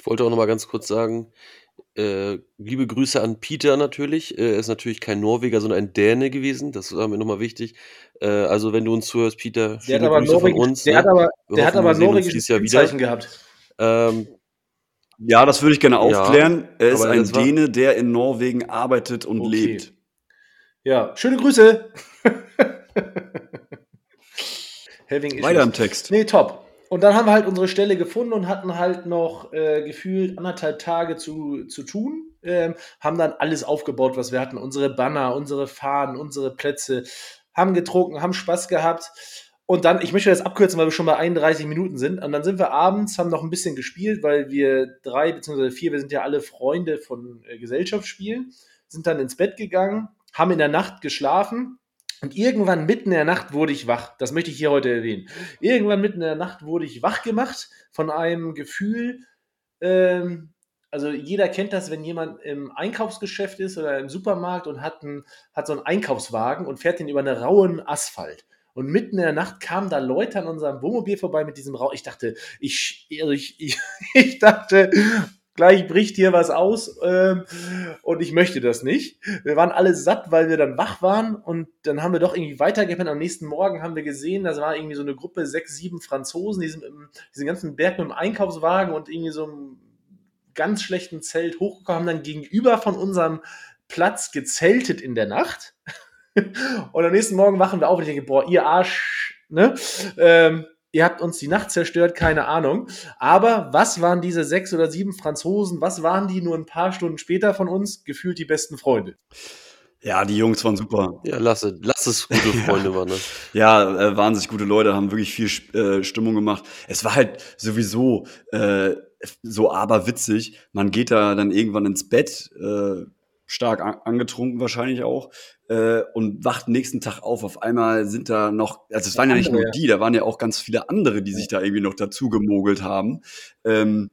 Ich wollte auch noch mal ganz kurz sagen, äh, liebe Grüße an Peter natürlich. Äh, Er ist natürlich kein Norweger, sondern ein Däne gewesen. Das war mir nochmal wichtig. Äh, also wenn du uns zuhörst, Peter, Der hat viele aber, Grüße von Norwegen, uns. der ne? hat aber, Wir der hat hoffen, aber wir sehen uns norwegisches. Kennzeichen gehabt. Ähm, Ja, das würde ich gerne Ja, aufklären. er ist aber ein Däne, der in Norwegen arbeitet und Okay. lebt. Ja, schöne Grüße. Weiter im Text. Nee, top. Und dann haben wir halt unsere Stelle gefunden und hatten halt noch äh, gefühlt anderthalb Tage zu, zu tun. Ähm, haben dann alles aufgebaut, was wir hatten. Unsere Banner, unsere Fahnen, unsere Plätze. Haben getrunken, haben Spaß gehabt. Und dann, ich möchte das abkürzen, weil wir schon bei 31 Minuten sind. Und dann sind wir abends, haben noch ein bisschen gespielt, weil wir drei beziehungsweise vier, wir sind ja alle Freunde von äh, Gesellschaftsspielen, sind dann ins Bett gegangen, haben in der Nacht geschlafen. Und irgendwann mitten in der Nacht wurde ich wach. Das möchte ich hier heute erwähnen. Irgendwann mitten in der Nacht wurde ich wach gemacht von einem Gefühl. Ähm, also jeder kennt das, wenn jemand im Einkaufsgeschäft ist oder im Supermarkt und hat, einen, hat so einen Einkaufswagen und fährt den über einen rauen Asphalt. Und mitten in der Nacht kamen da Leute an unserem Wohnmobil vorbei mit diesem Rauch. Ich dachte, ich, also ich, ich, ich dachte, gleich bricht hier was aus ähm, und ich möchte das nicht. Wir waren alle satt, weil wir dann wach waren und dann haben wir doch irgendwie weitergepennt. Am nächsten Morgen haben wir gesehen, das war irgendwie so eine Gruppe, sechs, sieben Franzosen, die sind diesen ganzen Berg mit dem Einkaufswagen und irgendwie so einem ganz schlechten Zelt hochgekommen, dann gegenüber von unserem Platz gezeltet in der Nacht. und am nächsten Morgen wachen wir auf und ich denke, boah, ihr Arsch, ne? Ähm, ihr habt uns die Nacht zerstört, keine Ahnung. Aber was waren diese sechs oder sieben Franzosen? Was waren die nur ein paar Stunden später von uns? Gefühlt die besten Freunde. Ja, die Jungs waren super. ja, lass es, lass es gute Freunde waren. Ne? Ja, äh, wahnsinnig gute Leute, haben wirklich viel äh, Stimmung gemacht. Es war halt sowieso äh, so aberwitzig. Man geht da dann irgendwann ins Bett, äh, stark an angetrunken wahrscheinlich auch, äh, und wacht nächsten Tag auf. Auf einmal sind da noch, also es waren ja nicht nur die, da waren ja auch ganz viele andere, die sich da irgendwie noch dazu gemogelt haben. Ähm,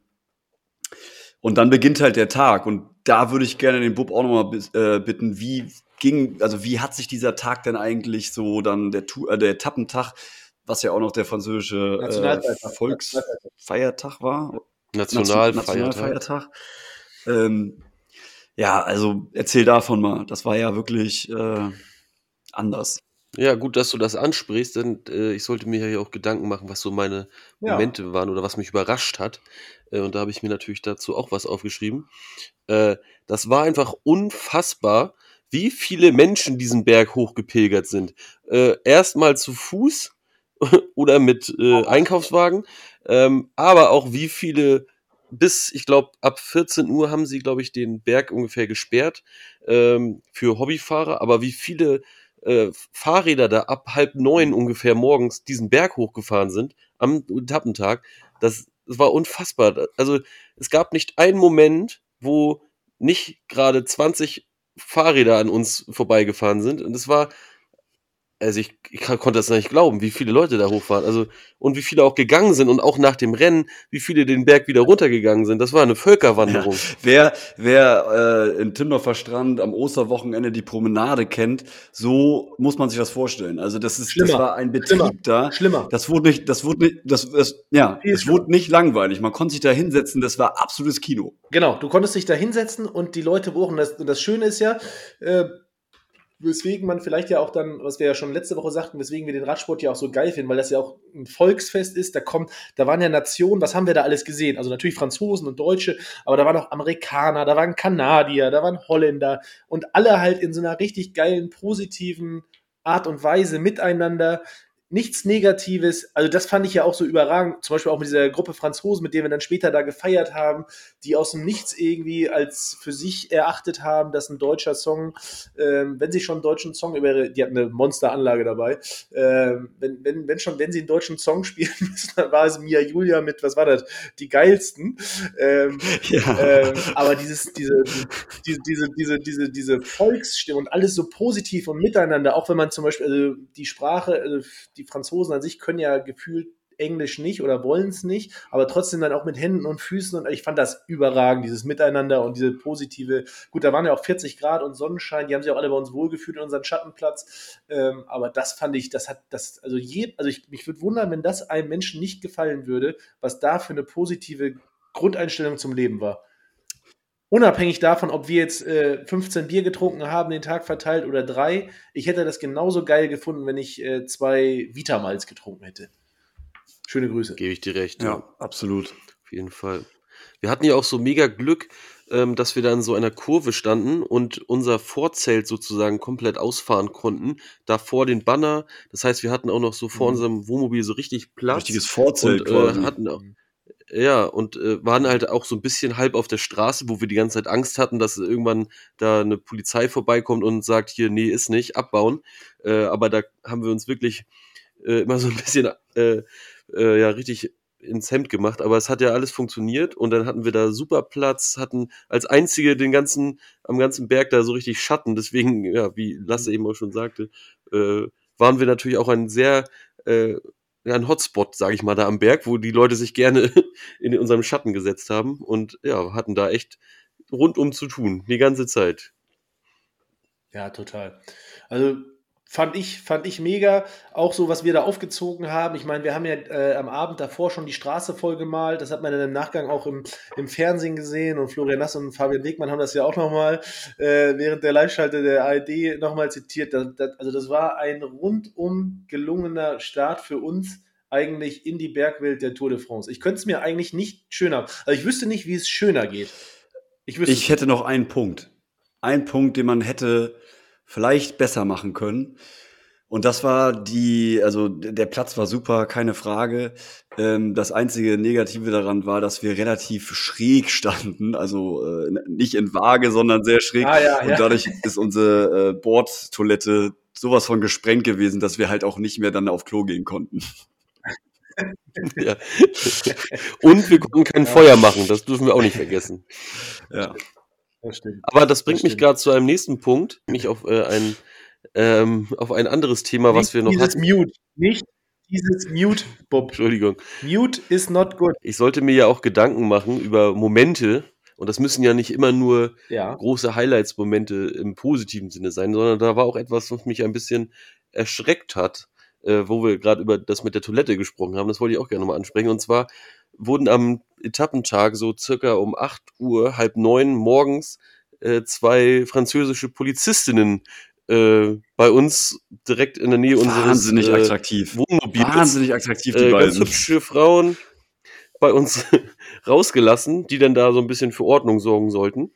und dann beginnt halt der Tag. Und da würde ich gerne den Bub auch nochmal äh, bitten, wie ging, also wie hat sich dieser Tag denn eigentlich so dann, der, Tu- äh, der Etappentag, was ja auch noch der französische äh, Nationalfeiertag. Volksfeiertag war? Nationalfeiertag. Nationalfeiertag. Ähm, ja, also erzähl davon mal. Das war ja wirklich äh, anders. Ja, gut, dass du das ansprichst, denn äh, ich sollte mir ja auch Gedanken machen, was so meine Ja. Momente waren oder was mich überrascht hat. Äh, und da habe ich mir natürlich dazu auch was aufgeschrieben. Äh, das war einfach unfassbar, wie viele Menschen diesen Berg hochgepilgert sind. Äh, Erstmal zu Fuß oder mit äh, Einkaufswagen, ähm, aber auch wie viele bis, ich glaube, ab 14 Uhr haben sie, glaube ich, den Berg ungefähr gesperrt ähm, für Hobbyfahrer, aber wie viele äh, Fahrräder da ab halb neun ungefähr morgens diesen Berg hochgefahren sind am Etappentag, das, das war unfassbar. Also es gab nicht einen Moment, wo nicht gerade 20 Fahrräder an uns vorbeigefahren sind und es war also ich, ich konnte das nicht glauben, wie viele Leute da hochfahren. Also, und wie viele auch gegangen sind und auch nach dem Rennen, wie viele den Berg wieder runtergegangen sind. Das war eine Völkerwanderung. Wer, wer äh, in Timdorfer Strand am Osterwochenende die Promenade kennt, so muss man sich das vorstellen. Also das ist, das Schlimmer. war ein Betrieb Schlimmer. da. Schlimmer. Das wurde nicht, das wurde nicht, das, das ja, Viel es wurde nicht langweilig. Man konnte sich da hinsetzen. Das war absolutes Kino. Genau, du konntest dich da hinsetzen und die Leute buchen. Das, und das Schöne ist ja, äh, weswegen man vielleicht ja auch dann, was wir ja schon letzte Woche sagten, weswegen wir den Radsport ja auch so geil finden, weil das ja auch ein Volksfest ist. Da kommt, da waren ja Nationen, was haben wir da alles gesehen? Also natürlich Franzosen und Deutsche, aber da waren auch Amerikaner, da waren Kanadier, da waren Holländer und alle halt in so einer richtig geilen, positiven Art und Weise miteinander nichts Negatives. Also das fand ich ja auch so überragend. Zum Beispiel auch mit dieser Gruppe Franzosen, mit denen wir dann später da gefeiert haben, die aus dem Nichts irgendwie als für sich erachtet haben, dass ein deutscher Song, ähm, wenn sie schon einen deutschen Song über, die hatten eine Monsteranlage dabei, ähm, wenn, wenn, wenn schon, wenn sie einen deutschen Song spielen müssen, dann war es Mia Julia mit, was war das, die geilsten. Ähm, ja. ähm, aber dieses, diese, diese, diese, diese, diese, diese Volksstimme und alles so positiv und miteinander, auch wenn man zum Beispiel, also die Sprache, also die Franzosen an sich können ja gefühlt Englisch nicht oder wollen es nicht, aber trotzdem dann auch mit Händen und Füßen und ich fand das überragend, dieses Miteinander und diese positive, gut, da waren ja auch 40 Grad und Sonnenschein, die haben sich auch alle bei uns wohlgefühlt in unseren Schattenplatz, ähm, aber das fand ich, das hat, das, also je, also ich, mich würde wundern, wenn das einem Menschen nicht gefallen würde, was da für eine positive Grundeinstellung zum Leben war. Unabhängig davon, ob wir jetzt äh, 15 Bier getrunken haben, den Tag verteilt oder drei, ich hätte das genauso geil gefunden, wenn ich äh, zwei Vitamals getrunken hätte. Schöne Grüße. Gebe ich dir recht. Ja, ja, absolut. Auf jeden Fall. Wir hatten ja auch so mega Glück, ähm, dass wir da in so einer Kurve standen und unser Vorzelt sozusagen komplett ausfahren konnten. Da vor den Banner. Das heißt, wir hatten auch noch so vor mhm. unserem Wohnmobil so richtig Platz. Richtiges Vorzelt und, äh, quasi. Hatten auch, ja, und äh, waren halt auch so ein bisschen halb auf der Straße, wo wir die ganze Zeit Angst hatten, dass irgendwann da eine Polizei vorbeikommt und sagt, hier, nee, ist nicht, abbauen. Äh, aber da haben wir uns wirklich äh, immer so ein bisschen, äh, äh, ja, richtig ins Hemd gemacht, aber es hat ja alles funktioniert und dann hatten wir da super Platz, hatten als einzige den ganzen, am ganzen Berg da so richtig Schatten, deswegen, ja, wie Lasse eben auch schon sagte, äh, waren wir natürlich auch ein sehr äh, ja, ein Hotspot, sage ich mal, da am Berg, wo die Leute sich gerne in unserem Schatten gesetzt haben und ja, hatten da echt rundum zu tun, die ganze Zeit. Ja, total. Also fand ich, fand ich mega. Auch so, was wir da aufgezogen haben. Ich meine, wir haben ja äh, am Abend davor schon die Straße voll gemalt. Das hat man dann im Nachgang auch im, im Fernsehen gesehen. Und Florian Nass und Fabian Wegmann haben das ja auch nochmal äh, während der Live-Schalte der ARD nochmal zitiert. Das, das, also das war ein rundum gelungener Start für uns eigentlich in die Bergwelt der Tour de France. Ich könnte es mir eigentlich nicht schöner. Also ich wüsste nicht, wie es schöner geht. Ich, ich hätte noch einen Punkt. Ein Punkt, den man hätte vielleicht besser machen können. Und das war die, also der Platz war super, keine Frage. Ähm, das einzige Negative daran war, dass wir relativ schräg standen, also äh, nicht in Waage, sondern sehr schräg. Ah, ja, und dadurch ist unsere äh, Bordtoilette sowas von gesprengt gewesen, dass wir halt auch nicht mehr dann auf Klo gehen konnten. ja. Und wir konnten kein ja. Feuer machen, das dürfen wir auch nicht vergessen. Ja. Das Aber das bringt das mich gerade zu einem nächsten Punkt, mich auf äh, ein ähm, auf ein anderes Thema, nicht was wir noch dieses hatten. Mute, nicht dieses Mute, Bob. Entschuldigung. Mute is not good. Ich sollte mir ja auch Gedanken machen über Momente, und das müssen ja nicht immer nur ja. große Highlights-Momente im positiven Sinne sein, sondern da war auch etwas, was mich ein bisschen erschreckt hat, äh, wo wir gerade über das mit der Toilette gesprochen haben. Das wollte ich auch gerne mal ansprechen. Und zwar wurden am Etappentag so circa um 8 Uhr, halb neun morgens äh, zwei französische Polizistinnen äh, bei uns direkt in der Nähe unseres Wahnsinnig äh, attraktiv. Wohnmobils. Wahnsinnig attraktiv, die äh, beiden. Ganz hübsche Frauen bei uns rausgelassen, die dann da so ein bisschen für Ordnung sorgen sollten.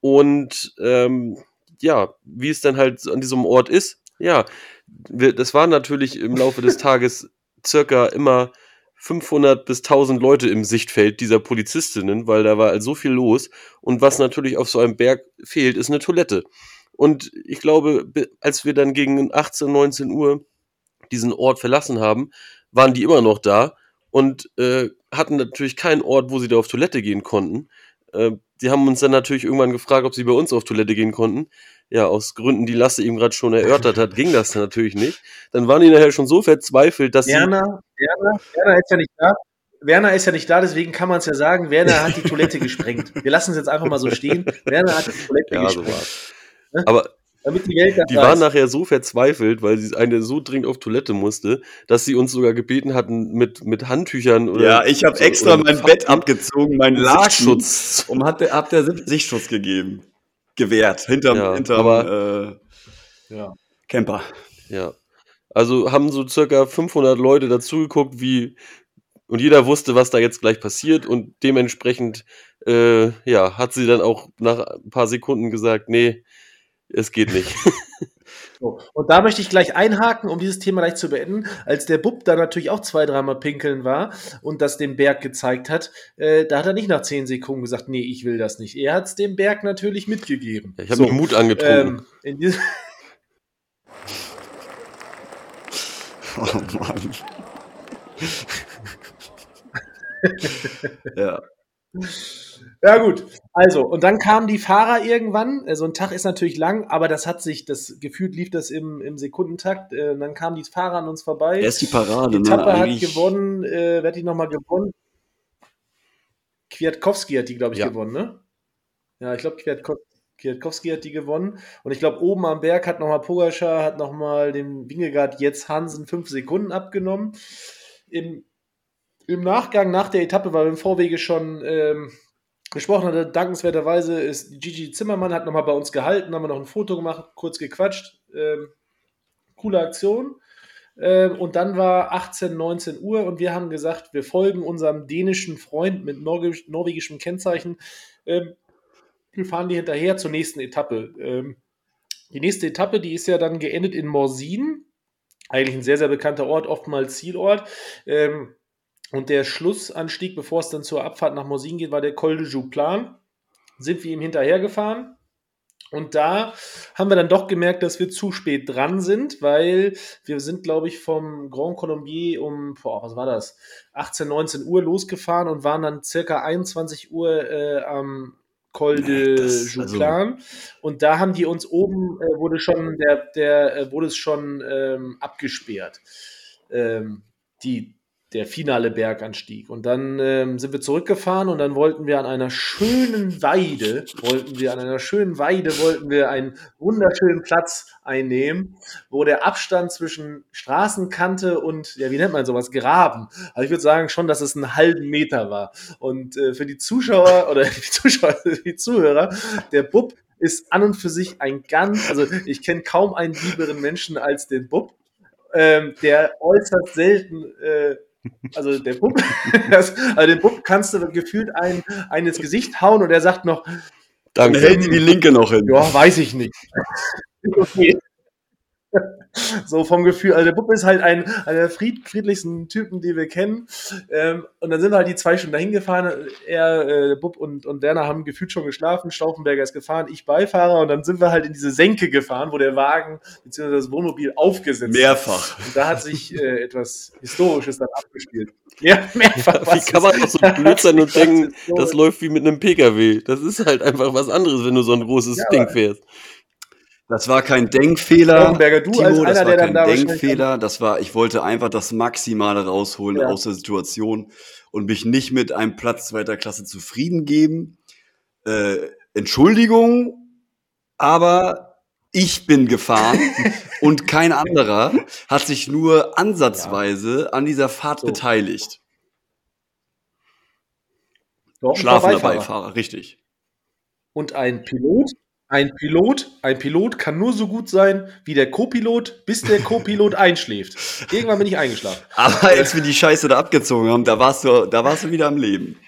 Und ähm, ja, wie es dann halt an diesem Ort ist, ja, wir, das waren natürlich im Laufe des Tages circa immer 500 bis 1000 Leute im Sichtfeld dieser Polizistinnen, weil da war halt so viel los. Und was natürlich auf so einem Berg fehlt, ist eine Toilette. Und ich glaube, als wir dann gegen 18, 19 Uhr diesen Ort verlassen haben, waren die immer noch da und äh, hatten natürlich keinen Ort, wo sie da auf Toilette gehen konnten. Äh, die haben uns dann natürlich irgendwann gefragt, ob sie bei uns auf Toilette gehen konnten ja, aus Gründen, die Lasse ihm gerade schon erörtert hat, ging das natürlich nicht. Dann waren die nachher schon so verzweifelt, dass Werner, sie. Werner, Werner ist ja nicht da. Werner ist ja nicht da, deswegen kann man es ja sagen, Werner hat die Toilette gesprengt. Wir lassen es jetzt einfach mal so stehen. Werner hat die Toilette ja, gesprengt. So Aber Damit die, Welt die waren nachher so verzweifelt, weil sie eine so dringend auf Toilette musste, dass sie uns sogar gebeten hatten mit, mit Handtüchern oder. Ja, ich habe so, extra mein Bett abgezogen, meinen Lagschutz, und hab der, hab der Sichtschutz gegeben gewährt, hinterm, ja, hinterm aber, Ja. Camper. Ja. Also haben so circa 500 Leute dazugeguckt, wie und jeder wusste, was da jetzt gleich passiert und dementsprechend äh, ja, hat sie dann auch nach ein paar Sekunden gesagt, nee, es geht nicht. So. Und da möchte ich gleich einhaken, um dieses Thema gleich zu beenden. Als der Bub da natürlich auch zwei, dreimal pinkeln war und das dem Berg gezeigt hat, äh, da hat er nicht nach zehn Sekunden gesagt, nee, ich will das nicht. Er hat es dem Berg natürlich mitgegeben. Ja, ich habe so, mir Mut angetrunken. Ähm, oh Mann. ja. Ja, gut. Also, und dann kamen die Fahrer irgendwann. So also ein Tag ist natürlich lang, aber das hat sich, das gefühlt lief das im, im Sekundentakt. Äh, dann kamen die Fahrer an uns vorbei. Er ist die Parade, die Etappe ne? hat gewonnen. Äh, wer hat die nochmal gewonnen? Kwiatkowski hat die, glaube ich, ja. gewonnen, ne? Ja, ich glaube, Kwiatkowski hat die gewonnen. Und ich glaube, oben am Berg hat nochmal Pogacar, hat nochmal dem Wingegaard jetzt Hansen fünf Sekunden abgenommen. Im im Nachgang, nach der Etappe, weil wir im Vorwege schon ähm, gesprochen hatte, dankenswerterweise ist Gigi Zimmermann, hat nochmal bei uns gehalten, haben wir noch ein Foto gemacht, kurz gequatscht. Ähm, coole Aktion. Ähm, und dann war 18, 19 Uhr und wir haben gesagt, wir folgen unserem dänischen Freund mit norwegisch, norwegischem Kennzeichen. Ähm, wir fahren die hinterher zur nächsten Etappe. Ähm, die nächste Etappe, die ist ja dann geendet in Morsin. Eigentlich ein sehr, sehr bekannter Ort, oftmals Zielort. Und der Schlussanstieg, bevor es dann zur Abfahrt nach Morsin geht, war der Col de Jouplan. Sind wir ihm hinterhergefahren. Und da haben wir dann doch gemerkt, dass wir zu spät dran sind, weil wir sind, glaube ich, vom Grand Colombier um, boah, was war das, 18, 19 Uhr losgefahren und waren dann circa 21 Uhr äh, am Col de das, Jouplan. Also und da haben die uns oben, äh, wurde schon, der, der, äh, wurde es schon ähm, abgesperrt. Ähm, die, der finale Berganstieg. Und dann ähm, sind wir zurückgefahren und dann wollten wir an einer schönen Weide, wollten wir an einer schönen Weide, wollten wir einen wunderschönen Platz einnehmen, wo der Abstand zwischen Straßenkante und, ja, wie nennt man sowas, Graben. Also ich würde sagen schon, dass es einen halben Meter war. Und äh, für die Zuschauer oder die Zuschauer, die Zuhörer, der Bub ist an und für sich ein ganz, also ich kenne kaum einen lieberen Menschen als den Bub. Ähm, der äußerst selten äh, also der Bub, das, also den Bub kannst du gefühlt ein, ein ins Gesicht hauen und er sagt noch, dann hält die linke noch hin. Ja, weiß ich nicht. okay. So vom Gefühl, also der Bub ist halt ein, einer der fried, friedlichsten Typen, die wir kennen. Ähm, und dann sind wir halt die zwei Stunden dahin gefahren. Er, äh, Bub und, und Werner haben gefühlt schon geschlafen. Stauffenberger ist gefahren, ich Beifahrer. Und dann sind wir halt in diese Senke gefahren, wo der Wagen bzw. das Wohnmobil aufgesetzt Mehrfach. Und da hat sich äh, etwas Historisches dann abgespielt. Ja, mehrfach. Ja, wie kann man auch so blöd sein und denken, das läuft wie mit einem Pkw? Das ist halt einfach was anderes, wenn du so ein großes ja, Ding fährst. Das war kein Denkfehler. du Timo, als einer, das war kein Denkfehler. Das war, ich wollte einfach das Maximale rausholen ja. aus der Situation und mich nicht mit einem Platz zweiter Klasse zufrieden geben. Äh, Entschuldigung, aber ich bin gefahren und kein anderer hat sich nur ansatzweise ja. an dieser Fahrt so. beteiligt. Doch, Schlafender Beifahrer. Beifahrer, richtig. Und ein Pilot, ein Pilot, ein Pilot kann nur so gut sein wie der Co-Pilot, bis der Co-Pilot einschläft. Irgendwann bin ich eingeschlafen. Aber als wir die Scheiße da abgezogen haben, da warst du, da warst du wieder am Leben.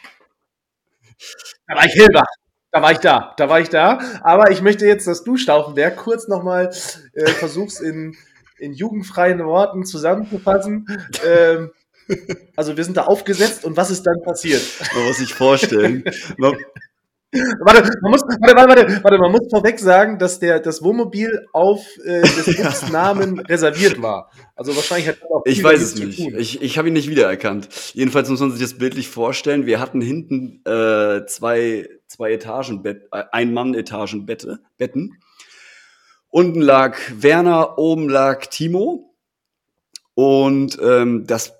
Da war ich hellwach. Da war ich da. Da war ich da. Aber ich möchte jetzt, dass du, Stauffenberg, kurz nochmal äh, versuchst, in, in jugendfreien Worten zusammenzufassen. Ähm, also wir sind da aufgesetzt und was ist dann passiert? Man muss sich vorstellen. Warte, man muss, warte, warte, warte, man muss vorweg sagen, dass der, das Wohnmobil auf äh, des Bubs Namen reserviert war. Also wahrscheinlich hat er auch Ich weiß es nicht. Ich, ich habe ihn nicht wiedererkannt. Jedenfalls muss man sich das bildlich vorstellen. Wir hatten hinten äh, zwei, zwei Etagenbett, äh, ein Mann-Etagenbette, Betten. Unten lag Werner, oben lag Timo. Und ähm, das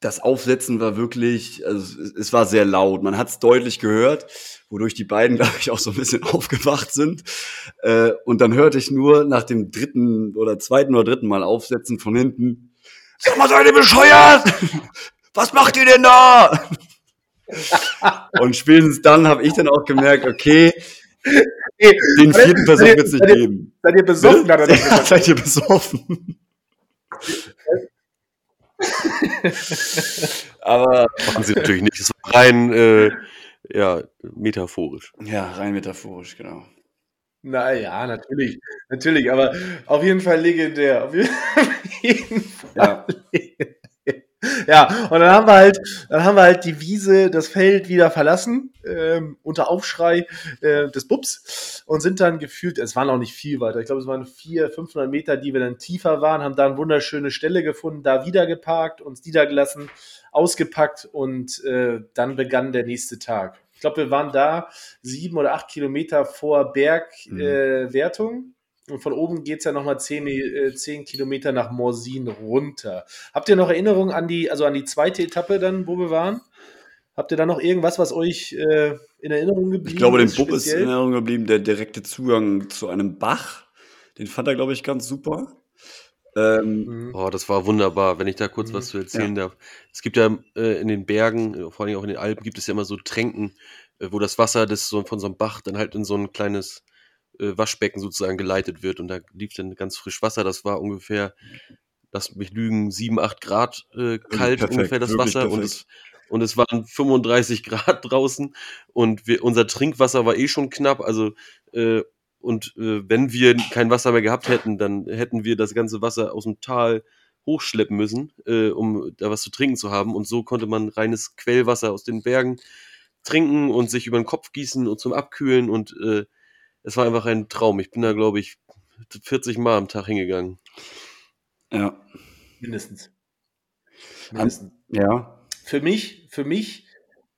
das Aufsetzen war wirklich, also es war sehr laut. Man hat es deutlich gehört, wodurch die beiden, glaube ich, auch so ein bisschen aufgewacht sind. Äh, und dann hörte ich nur nach dem dritten oder zweiten oder dritten Mal Aufsetzen von hinten, sag mal, seid ihr bescheuert? Was macht ihr denn da? und spätestens dann habe ich dann auch gemerkt, okay, Den vierten Versuch wird es nicht seid ihr- geben. Seid ihr besoffen? Hat er Ja, gesagt. seid ihr besoffen? Aber Machen sie natürlich nicht. Das war rein äh, ja, metaphorisch. ja, rein metaphorisch, genau. Na ja, natürlich. Natürlich, aber auf jeden Fall legendär. Auf jeden Ja. Ja, und dann haben wir halt, dann haben wir halt die Wiese, das Feld wieder verlassen, ähm, unter Aufschrei äh, des Bubs und sind dann gefühlt, es waren auch nicht viel weiter, ich glaube, es waren 400, 500 Meter, die wir dann tiefer waren, haben da eine wunderschöne Stelle gefunden, da wieder geparkt, uns niedergelassen, ausgepackt und äh, dann begann der nächste Tag. Ich glaube, wir waren da sieben oder acht Kilometer vor Bergwertung. Mhm. Äh. Und von oben geht es ja nochmal zehn, äh, zehn Kilometer nach Morsin runter. Habt ihr noch Erinnerungen an die, also an die zweite Etappe dann, wo wir waren? Habt ihr da noch irgendwas, was euch äh, in Erinnerung geblieben Ich glaube, dem ist? Bub ist in Erinnerung geblieben, der direkte Zugang zu einem Bach. Den fand er, glaube ich, ganz super. Ähm, Mhm. Oh, das war wunderbar, wenn ich da kurz Mhm. was zu erzählen darf. Es gibt ja äh, in den Bergen, äh, vor allem auch in den Alpen, gibt es ja immer so Tränken, äh, wo das Wasser das so von so einem Bach dann halt in so ein kleines äh, Waschbecken sozusagen geleitet wird. Und da lief dann ganz frisch Wasser. Das war ungefähr, lass mich lügen, 7, 8 Grad äh, kalt perfekt, ungefähr das Wasser. Und es, und es waren 35 Grad draußen. Und wir, unser Trinkwasser war eh schon knapp. Also äh, und äh, wenn wir kein Wasser mehr gehabt hätten, dann hätten wir das ganze Wasser aus dem Tal hochschleppen müssen, äh, um da was zu trinken zu haben. Und so konnte man reines Quellwasser aus den Bergen trinken und sich über den Kopf gießen und zum Abkühlen. Und äh, es war einfach ein Traum. Ich bin da, glaube ich, 40 Mal am Tag hingegangen. ja. Mindestens. Mindestens. Ja. für mich, für mich,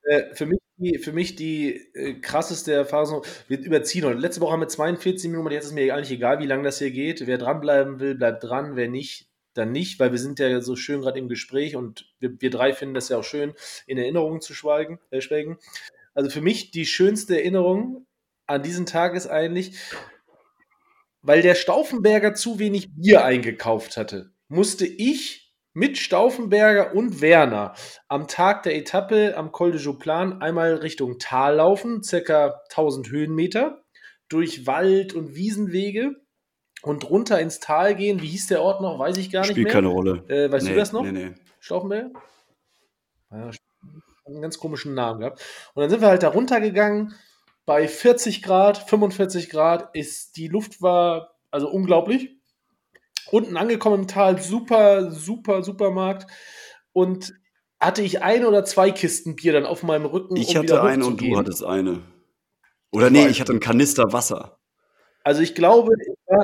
äh, für mich, die, für mich die äh, krasseste Erfahrung, wir überziehen heute. Letzte Woche haben wir 42 Minuten, jetzt ist mir eigentlich egal, wie lange das hier geht. Wer dranbleiben will, bleibt dran. Wer nicht, dann nicht, weil wir sind ja so schön gerade im Gespräch und wir, wir drei finden das ja auch schön, in Erinnerungen zu schweigen, äh, schwelgen. Also für mich die schönste Erinnerung an diesen Tag ist eigentlich, weil der Stauffenberger zu wenig Bier eingekauft hatte, musste ich mit Stauffenberger und Werner am Tag der Etappe am Col de Jouplan einmal Richtung Tal laufen, circa 1000 Höhenmeter, durch Wald und Wiesenwege und runter ins Tal gehen. Wie hieß der Ort noch? Weiß ich gar nicht Spielt keine Rolle. Äh, weißt nee, du das noch? Nee, nee. Stauffenberger? Ja, einen ganz komischen Namen gehabt. Und dann sind wir halt da runtergegangen. Bei 40 Grad, 45 Grad ist die Luft war also unglaublich. Unten angekommen im Tal, super, super, Supermarkt. Und hatte ich ein oder zwei Kisten Bier dann auf meinem Rücken. Ich um hatte eine und du hattest eine. Oder Ich nee, ich hatte einen Kanister Wasser. Also ich glaube, ich war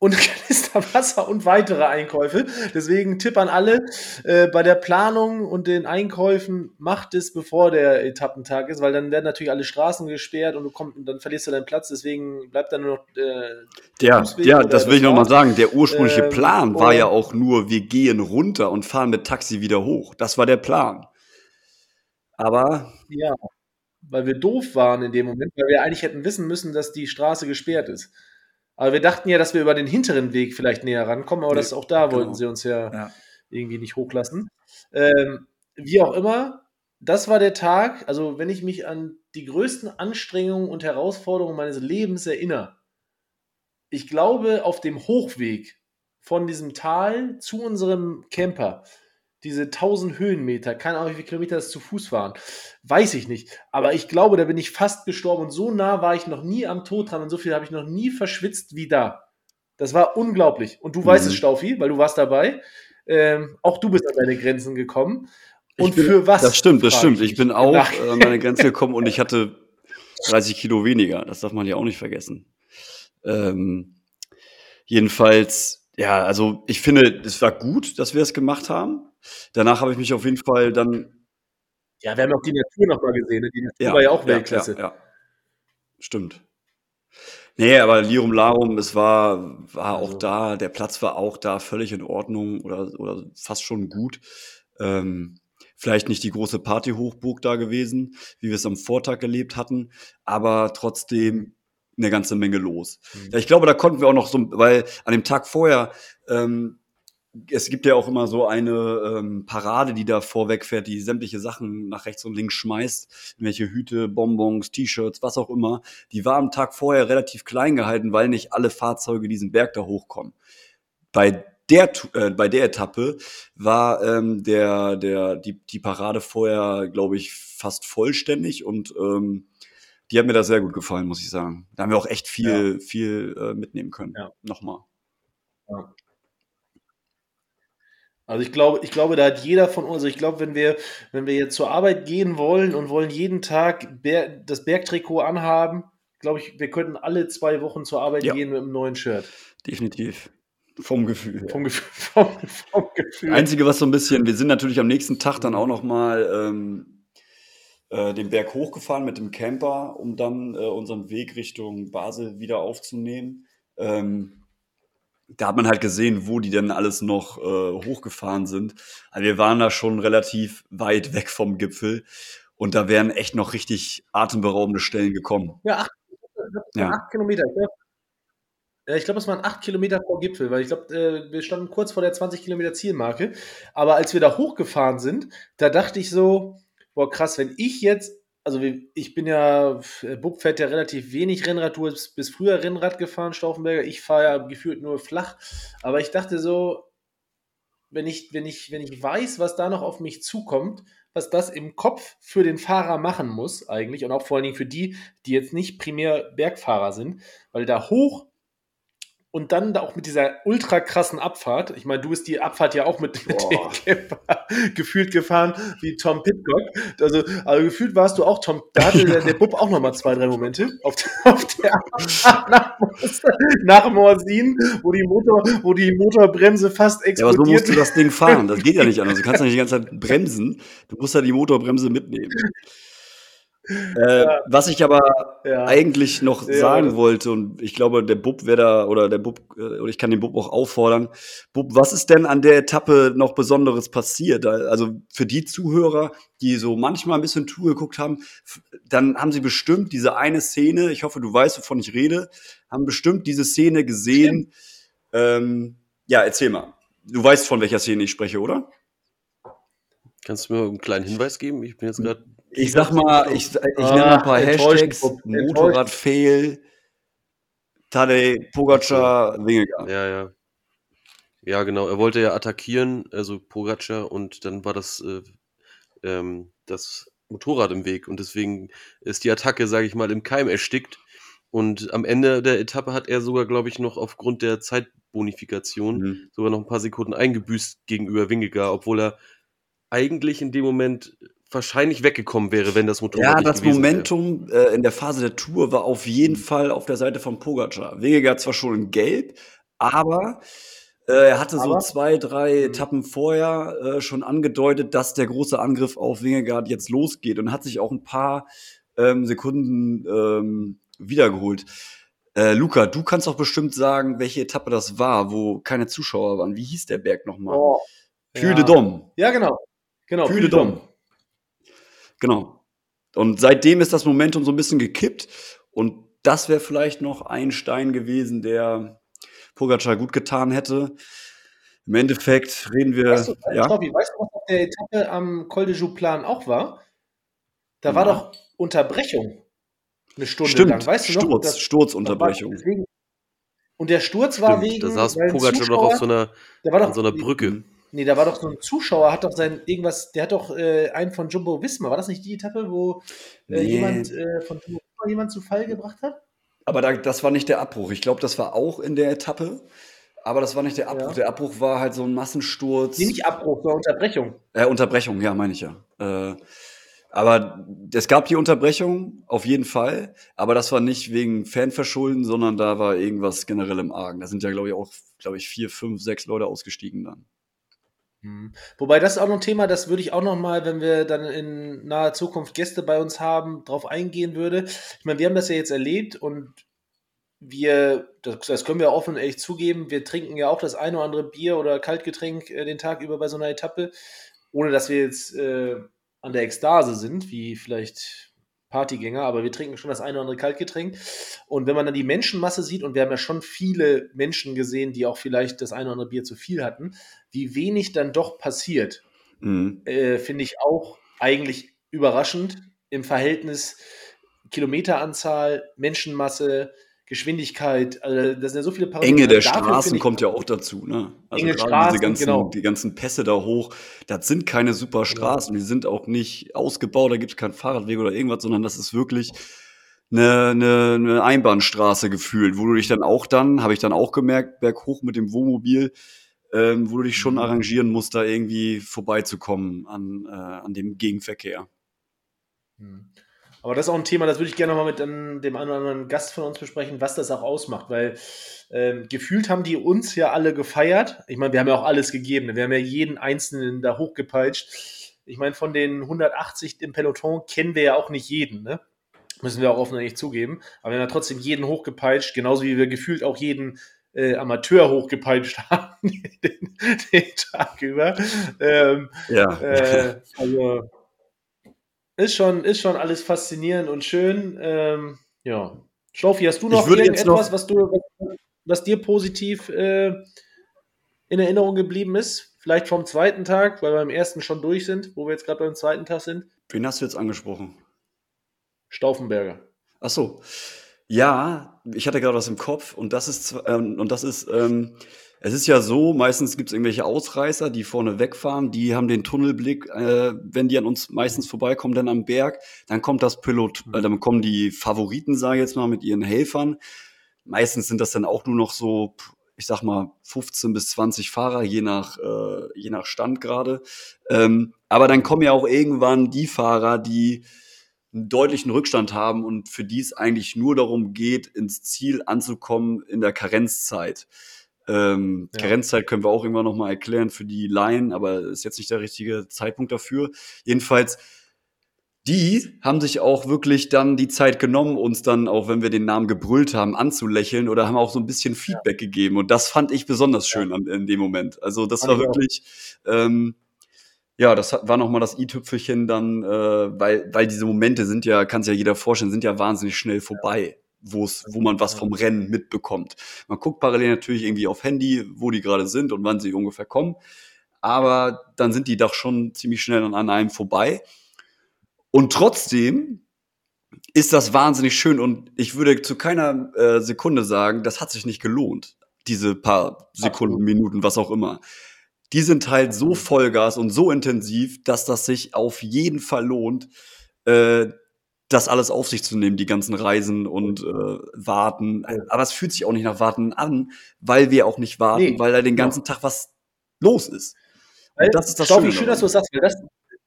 und Kanister Wasser und weitere Einkäufe. Deswegen Tipp an alle, äh, bei der Planung und den Einkäufen macht es, bevor der Etappentag ist, weil dann werden natürlich alle Straßen gesperrt und du kommst, und dann verlierst du deinen Platz, deswegen bleibt dann nur noch äh, Ja, Fußweg ja, das will ich nochmal sagen. Der ursprüngliche Ähm, Plan war ja auch nur, wir gehen runter und fahren mit Taxi wieder hoch. Das war der Plan. Aber Ja, weil wir doof waren in dem Moment, weil wir eigentlich hätten wissen müssen, dass die Straße gesperrt ist. Aber wir dachten ja, dass wir über den hinteren Weg vielleicht näher rankommen, aber Nee, das auch da wollten genau. sie uns ja, Ja. irgendwie nicht hochlassen. Ähm, wie auch immer, das war der Tag, also wenn ich mich an die größten Anstrengungen und Herausforderungen meines Lebens erinnere, ich glaube, auf dem Hochweg von diesem Tal zu unserem Camper, diese 1000 Höhenmeter, keine Ahnung, wie viele Kilometer das zu Fuß waren, weiß ich nicht. Aber ich glaube, da bin ich fast gestorben und so nah war ich noch nie am Tod dran und so viel habe ich noch nie verschwitzt wie da. Das war unglaublich. Und du weißt Mhm. es, Staufi, weil du warst dabei. Ähm, auch du bist an deine Grenzen gekommen. Und bin- für was? das stimmt, das stimmt. ich Ich bin auch äh, an meine Grenze gekommen und ich hatte 30 Kilo weniger. Das darf man ja auch nicht vergessen. Ähm, jedenfalls, ja, also ich finde, es war gut, dass wir es gemacht haben. Danach habe ich mich auf jeden Fall dann Ja, wir haben auch die Natur nochmal gesehen. Ne? Die Natur war ja auch Weltklasse. Ja, ja. Stimmt. Nee, aber Lirum Larum, es war, war auch Also- da, der Platz war auch da völlig in Ordnung oder, oder fast schon gut. Ähm, vielleicht nicht die große Partyhochburg da gewesen, wie wir es am Vortag erlebt hatten, aber trotzdem eine ganze Menge los. Mhm. Ja, ich glaube, da konnten wir auch noch so, weil an dem Tag vorher, ähm, es gibt ja auch immer so eine ähm, Parade, die da vorweg fährt, die sämtliche Sachen nach rechts und links schmeißt. Welche Hüte, Bonbons, T-Shirts, was auch immer. Die war am Tag vorher relativ klein gehalten, weil nicht alle Fahrzeuge diesen Berg da hochkommen. Bei der, äh, bei der Etappe war ähm, der, der, die, die Parade vorher, glaube ich, fast vollständig und ähm, die hat mir da sehr gut gefallen, muss ich sagen. Da haben wir auch echt viel, ja. viel äh, mitnehmen können. Ja. Nochmal. Ja. Also ich glaube, ich glaube, da hat jeder von uns, also ich glaube, wenn wir, wenn wir jetzt zur Arbeit gehen wollen und wollen jeden Tag Ber das Bergtrikot anhaben, glaube ich, wir könnten alle zwei Wochen zur Arbeit Ja. gehen mit einem neuen Shirt. Definitiv. Vom Gefühl. Vom Gefühl. Vom, vom Gefühl. Einzige, was so ein bisschen, wir sind natürlich am nächsten Tag dann auch noch mal ähm, äh, den Berg hochgefahren mit dem Camper, um dann äh, unseren Weg Richtung Basel wieder aufzunehmen. Ähm, da hat man halt gesehen, wo die denn alles noch äh, hochgefahren sind. Also wir waren da schon relativ weit weg vom Gipfel und da wären echt noch richtig atemberaubende Stellen gekommen. Ja, acht, Ja. acht Kilometer. Ich glaube, glaube, es waren acht Kilometer vor Gipfel, weil ich glaube, äh, wir standen kurz vor der 20 Kilometer Zielmarke. Aber als wir da hochgefahren sind, da dachte ich so, boah, krass, wenn ich jetzt, also ich bin ja, äh, Bub fährt ja relativ wenig Rennrad, du bist bis früher Rennrad gefahren, Stauffenberger, ich fahre ja gefühlt nur flach. Aber ich dachte so, wenn ich, wenn ich, wenn ich weiß, was da noch auf mich zukommt, was das im Kopf für den Fahrer machen muss, eigentlich, und auch vor allen Dingen für die, die jetzt nicht primär Bergfahrer sind, weil da hoch und dann da auch mit dieser ultra krassen Abfahrt, ich meine, du bist die Abfahrt ja auch mit, mit dem gefühlt gefahren wie Tom Pitcock. Also, also gefühlt warst du auch Tom, da hatte der, der Bub auch nochmal zwei, drei Momente auf, der- auf der Abfahrt nach, nach Morsin, wo die Motor, wo die Motorbremse fast Ja, aber so explodiert. musst du das Ding fahren. Das geht ja nicht anders. Du kannst ja nicht die ganze Zeit bremsen. Du musst ja die Motorbremse mitnehmen. Äh, Was ich aber Ja. eigentlich noch Ja, sagen wollte, und ich glaube, der Bub wäre da, oder der Bub, äh, oder ich kann den Bub auch auffordern. Bub, was ist denn an der Etappe noch Besonderes passiert? Also für die Zuhörer, die so manchmal ein bisschen Tour geguckt haben, dann haben sie bestimmt diese eine Szene, ich hoffe, du weißt, wovon ich rede, haben bestimmt diese Szene gesehen. Ähm, ja, erzähl mal. Du weißt, von welcher Szene ich spreche, oder? Kannst du mir einen kleinen Hinweis geben? Ich bin jetzt gerade. Ich sag mal, ich, ich Ah, nenne ein paar Hashtags. Enttäuschend. Motorrad-Fail, Tadej Pogacar, Wingegaard. Ja, ja. Ja, genau. Er wollte ja attackieren, also Pogacar, und dann war das, äh, ähm, das Motorrad im Weg. Und deswegen ist die Attacke, sage ich mal, im Keim erstickt. Und am Ende der Etappe hat er sogar, glaube ich, noch aufgrund der Zeitbonifikation Mhm. sogar noch ein paar Sekunden eingebüßt gegenüber Wingegaard, obwohl er eigentlich in dem Moment wahrscheinlich weggekommen wäre, wenn das Motorrad Ja, nicht das gewesen wäre. Momentum äh, in der Phase der Tour war auf jeden Fall auf der Seite von Pogacar. Wingegaard zwar schon in Gelb, aber äh, er hatte so Aber- zwei, drei Mhm. Etappen vorher äh, schon angedeutet, dass der große Angriff auf Wingegaard jetzt losgeht und hat sich auch ein paar ähm, Sekunden ähm, wiedergeholt. Äh, Luca, du kannst doch bestimmt sagen, welche Etappe das war, wo keine Zuschauer waren. Wie hieß der Berg nochmal? Oh, Puy ja. de Dôme. Ja, genau. Genau. Puy de Dôme. Genau. Und seitdem ist das Momentum so ein bisschen gekippt. Und das wäre vielleicht noch ein Stein gewesen, der Pogacar gut getan hätte. Im Endeffekt reden wir. Weißt du, ja? Stoppi, weißt du, was auf der Etappe am Col de Jouplan auch war? Da war Ja. doch Unterbrechung. Eine Stunde Stimmt. lang. Weißt du noch? Sturz, Das- Sturzunterbrechung. das war deswegen- Und der Sturz war Stimmt, wegen. Da saß Pogacar noch auf so einer, da war doch, an so einer Brücke. Nee, da war doch so ein Zuschauer, hat doch sein irgendwas, der hat doch äh, einen von Jumbo Wismar. War das nicht die Etappe, wo äh, Nee. jemand äh, von Jumbo Wismar jemand zu Fall gebracht hat? Aber da, das war nicht der Abbruch. Ich glaube, das war auch in der Etappe. Aber das war nicht der Abbruch. Ja. Der Abbruch war halt so ein Massensturz. Nee, nicht Abbruch, sondern Unterbrechung. Äh, Unterbrechung, ja, meine ich ja. Äh, aber es gab die Unterbrechung, auf jeden Fall. Aber das war nicht wegen Fanverschulden, sondern da war irgendwas generell im Argen. Da sind ja, glaube ich, auch, glaube ich, vier, fünf, sechs Leute ausgestiegen dann. Hm. Wobei das ist auch noch ein Thema, das würde ich auch noch mal, wenn wir dann in naher Zukunft Gäste bei uns haben, drauf eingehen würde. Ich meine, wir haben das ja jetzt erlebt und wir, das, können wir offen und ehrlich zugeben, wir trinken ja auch das eine oder andere Bier oder Kaltgetränk äh, den Tag über bei so einer Etappe, ohne dass wir jetzt äh, an der Ekstase sind, wie vielleicht Partygänger, aber wir trinken schon das eine oder andere Kaltgetränk. Und wenn man dann die Menschenmasse sieht, und wir haben ja schon viele Menschen gesehen, die auch vielleicht das eine oder andere Bier zu viel hatten, wie wenig dann doch passiert, Mhm. äh, finde ich auch eigentlich überraschend im Verhältnis Kilometeranzahl, Menschenmasse, Geschwindigkeit. Also das sind ja so viele Parameter. Enge der Dafür Straßen kommt ja auch dazu, ne? Also Enge gerade Straßen, diese ganzen, genau. die ganzen Pässe da hoch, das sind keine super Straßen, die sind auch nicht ausgebaut, da gibt es keinen Fahrradweg oder irgendwas, sondern das ist wirklich eine, eine, eine Einbahnstraße gefühlt, wo du dich dann auch dann, habe ich dann auch gemerkt, berghoch mit dem Wohnmobil, ähm, wo du dich schon Mhm. arrangieren musst, da irgendwie vorbeizukommen an, äh, an dem Gegenverkehr. Hm. Aber das ist auch ein Thema, das würde ich gerne noch mal mit dem einen oder anderen Gast von uns besprechen, was das auch ausmacht, weil ähm, gefühlt haben die uns ja alle gefeiert. Ich meine, wir haben ja auch alles gegeben. Wir haben ja jeden Einzelnen da hochgepeitscht. Ich meine, von den 180 im Peloton kennen wir ja auch nicht jeden, ne? Müssen wir auch offen ehrlich zugeben. Aber wir haben ja trotzdem jeden hochgepeitscht, genauso wie wir gefühlt auch jeden äh, Amateur hochgepeitscht haben, den, den Tag über. Ähm, Ja. äh, also ist schon, ist schon alles faszinierend und schön. Ähm, ja. Schlaufi, hast du noch irgendetwas, noch- was, du, was, dir positiv äh, in Erinnerung geblieben ist? Vielleicht vom zweiten Tag, weil wir beim ersten schon durch sind, wo wir jetzt gerade beim zweiten Tag sind. Wen hast du jetzt angesprochen? Stauffenberger. Ach so. Ja, ich hatte gerade was im Kopf und das ist, ähm, und das ist, ähm, es ist ja so, meistens gibt es irgendwelche Ausreißer, die vorne wegfahren, die haben den Tunnelblick, äh, wenn die an uns meistens vorbeikommen, dann am Berg, dann kommt das Pilot, äh, dann kommen die Favoriten, sage ich jetzt mal, mit ihren Helfern. Meistens sind das dann auch nur noch so, ich sag mal, 15 bis 20 Fahrer, je nach, äh, je nach Stand gerade. Ähm, aber dann kommen ja auch irgendwann die Fahrer, die einen deutlichen Rückstand haben und für die es eigentlich nur darum geht, ins Ziel anzukommen in der Karenzzeit. Ähm, Ja. Karenzzeit können wir auch irgendwann nochmal erklären für die Laien, aber ist jetzt nicht der richtige Zeitpunkt dafür. Jedenfalls, die haben sich auch wirklich dann die Zeit genommen, uns dann, auch wenn wir den Namen gebrüllt haben, anzulächeln oder haben auch so ein bisschen Feedback gegeben. Und das fand ich besonders schön an, in dem Moment. Also das Fand war wirklich, ähm, ja, das hat, war nochmal das i-Tüpfelchen dann, äh, weil, weil diese Momente sind ja, kann sich ja jeder vorstellen, sind ja wahnsinnig schnell vorbei, wo es, wo man was vom Rennen mitbekommt. Man guckt parallel natürlich irgendwie auf Handy, wo die gerade sind und wann sie ungefähr kommen. Aber dann sind die doch schon ziemlich schnell an, einem vorbei. Und trotzdem ist das wahnsinnig schön und ich würde zu keiner äh, Sekunde sagen, das hat sich nicht gelohnt. Diese paar Sekunden. Minuten, was auch immer. Die sind halt so Vollgas und so intensiv, dass das sich auf jeden Fall lohnt, äh, das alles auf sich zu nehmen, die ganzen Reisen und äh, Warten. Aber es fühlt sich auch nicht nach Warten an, weil wir auch nicht warten, Nee, weil da den ganzen Tag was los ist. Und Weil, das ist das Staufi, Schöne schön, dass du das sagst. Weil das,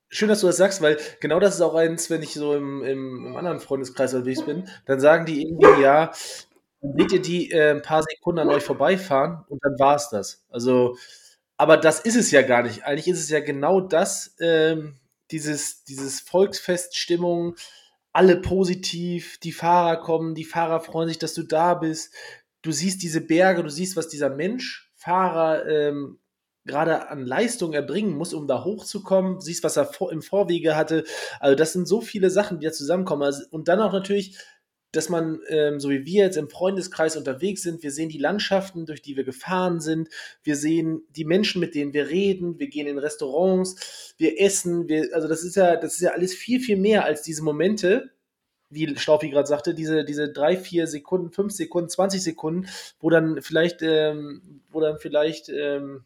schön, dass du das sagst, weil genau das ist auch eins, wenn ich so im, im, im anderen Freundeskreis unterwegs bin, dann sagen die irgendwie, ja, dann seht ihr die äh, ein paar Sekunden an euch vorbeifahren und dann war es das. Also, aber das ist es ja gar nicht. Eigentlich ist es ja genau das, ähm, dieses, dieses Volksfeststimmung, alle positiv, die Fahrer kommen, die Fahrer freuen sich, dass du da bist. Du siehst diese Berge, du siehst, was dieser Mensch, Fahrer, ähm, gerade an Leistung erbringen muss, um da hochzukommen. Du siehst, was er im Vorwege hatte. Also das sind so viele Sachen, die da zusammenkommen. Also, und dann auch natürlich, dass man, ähm, so wie wir jetzt im Freundeskreis unterwegs sind, wir sehen die Landschaften, durch die wir gefahren sind, wir sehen die Menschen, mit denen wir reden, wir gehen in Restaurants, wir essen, wir, also das ist ja, das ist ja alles viel, viel mehr als diese Momente, wie Staufi gerade sagte, diese, diese drei, vier Sekunden, fünf Sekunden, 20 Sekunden, wo dann vielleicht, ähm, wo dann vielleicht ähm,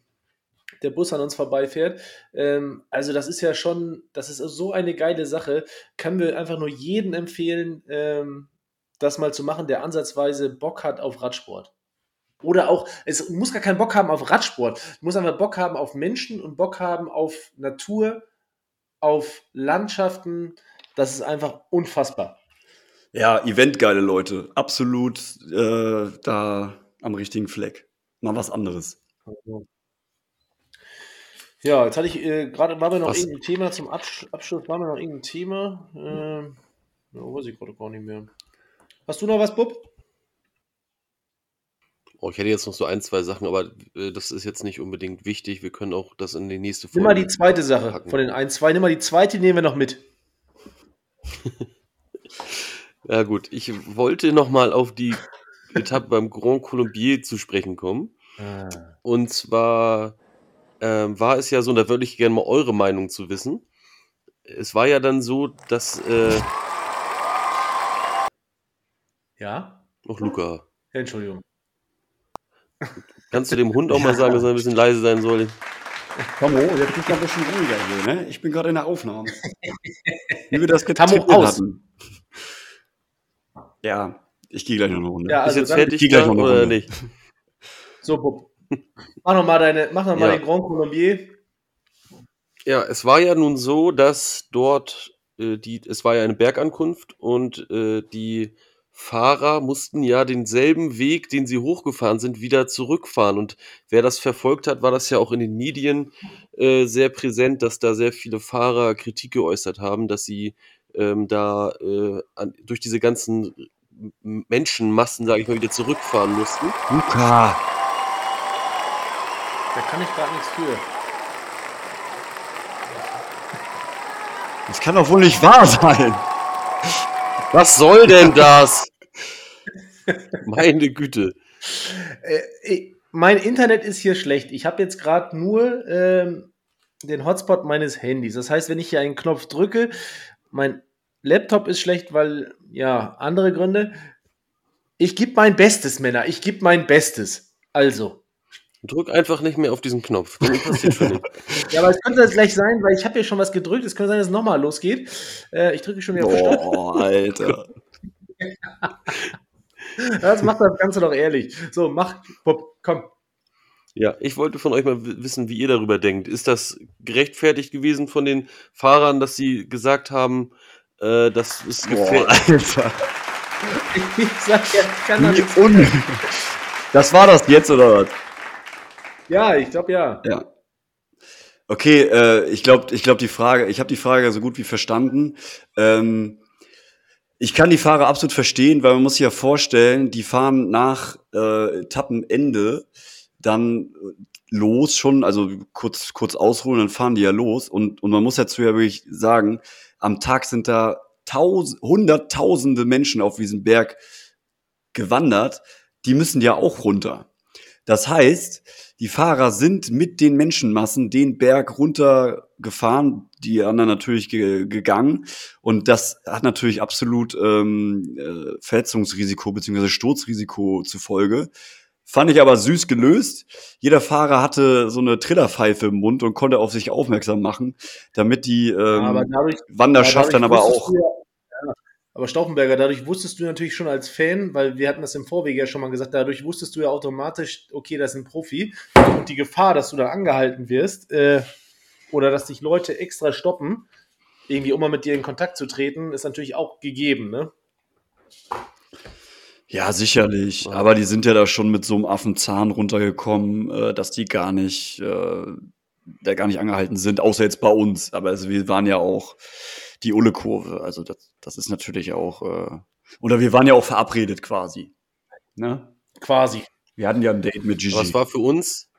der Bus an uns vorbeifährt. Ähm, also das ist ja schon, das ist so eine geile Sache. Können wir einfach nur jedem empfehlen, ähm, das mal zu machen, der ansatzweise Bock hat auf Radsport. Oder auch, es muss gar keinen Bock haben auf Radsport. Es muss einfach Bock haben auf Menschen und Bock haben auf Natur, auf Landschaften. Das ist einfach unfassbar. Ja, eventgeile Leute. Absolut äh, da am richtigen Fleck. Mal was anderes. Ja, jetzt hatte ich äh, gerade, war mir noch Was? irgendein Thema zum Absch Abschluss, war mir noch irgendein Thema. Ähm, ja, weiß ich gerade gar nicht mehr. Hast du noch was, Bub? Oh, ich hätte jetzt noch so ein, zwei Sachen, aber äh, das ist jetzt nicht unbedingt wichtig. Wir können auch das in die nächste Nimm mal die zweite Sache packen. von den ein, zwei. Nimm mal die zweite, nehmen wir noch mit. Ja gut, ich wollte noch mal auf die Etappe beim Grand Colombier zu sprechen kommen. Ah. Und zwar ähm, war es ja so, und da würde ich gerne mal eure Meinung zu wissen. Es war ja dann so, dass äh, Ja? noch Luca. Entschuldigung. Kannst du dem Hund auch mal sagen, dass er ein bisschen leise sein soll? Tomo, jetzt bist du ein bisschen ruhiger hier, ne? Ich bin gerade in der Aufnahme. Wie wir das getippt hatten. Ja, ich gehe gleich noch eine Runde. Ja, Ist also jetzt dann, fertig geh gleich noch eine oder Runde. nicht? so, Bub. Mach noch mal, deine, mach noch mal Ja. den Grand Colombier. Ja, es war ja nun so, dass dort äh, die, es war ja eine Bergankunft und äh, die Fahrer mussten ja denselben Weg, den sie hochgefahren sind, wieder zurückfahren. Und wer das verfolgt hat, war das ja auch in den Medien äh, sehr präsent, dass da sehr viele Fahrer Kritik geäußert haben, dass sie ähm, da äh, an, durch diese ganzen Menschenmassen, sage ich mal, wieder zurückfahren mussten. Luca! Da kann ich gar nichts für. Das kann doch wohl nicht wahr sein. Was soll denn das? Meine Güte. Äh, mein Internet ist hier schlecht. Ich habe jetzt gerade nur ähm, den Hotspot meines Handys. Das heißt, wenn ich hier einen Knopf drücke, mein Laptop ist schlecht, weil, ja, andere Gründe. Ich gebe mein Bestes, Männer. Ich gebe mein Bestes. Also. Drück einfach nicht mehr auf diesen Knopf. Ja, aber es könnte das gleich sein, weil ich habe hier schon was gedrückt. Es könnte sein, dass es nochmal losgeht. Äh, ich drücke schon wieder auf Stopp. Boah, Alter. Das macht das Ganze doch ehrlich. So, mach, Bob, komm. Ja, ich wollte von euch mal wissen, wie ihr darüber denkt. Ist das gerechtfertigt gewesen von den Fahrern, dass sie gesagt haben, äh, das ist Boah, gefährlich? Alter. Ich sag ja, ich kann da Wie nichts. un das war das jetzt, oder was? Ja, ich glaube ja. Ja. Okay, äh, ich glaube, ich glaub, die Frage, ich habe die Frage so gut wie verstanden. Ähm, ich kann die Fahrer absolut verstehen, weil man muss sich ja vorstellen, die fahren nach äh, Etappenende dann los schon, also kurz, kurz ausholen, dann fahren die ja los. Und, und man muss dazu ja wirklich sagen, am Tag sind da tausend, hunderttausende Menschen auf diesem Berg gewandert. Die müssen ja auch runter. Das heißt, die Fahrer sind mit den Menschenmassen den Berg runtergefahren, die anderen natürlich ge gegangen. Und das hat natürlich absolut ähm, äh, Verletzungsrisiko bzw. Sturzrisiko zur Folge. Fand ich aber süß gelöst. Jeder Fahrer hatte so eine Trillerpfeife im Mund und konnte auf sich aufmerksam machen, damit die ähm, aber dadurch, Wanderschaft dann aber auch. ja. Aber Stauffenberger, dadurch wusstest du natürlich schon als Fan, weil wir hatten das im Vorwege ja schon mal gesagt, dadurch wusstest du ja automatisch, okay, das ist ein Profi. Und die Gefahr, dass du da angehalten wirst äh, oder dass dich Leute extra stoppen, irgendwie um mal mit dir in Kontakt zu treten, ist natürlich auch gegeben, ne? Ja, sicherlich. Aber die sind ja da schon mit so einem Affenzahn runtergekommen, äh, dass die gar nicht, äh, da gar nicht angehalten sind, außer jetzt bei uns. Aber also wir waren ja auch die Ulle-Kurve. Also das, das ist natürlich auch, äh, oder wir waren ja auch verabredet quasi. Ne? Quasi. Wir hatten ja ein Date mit Gigi. Es war für uns,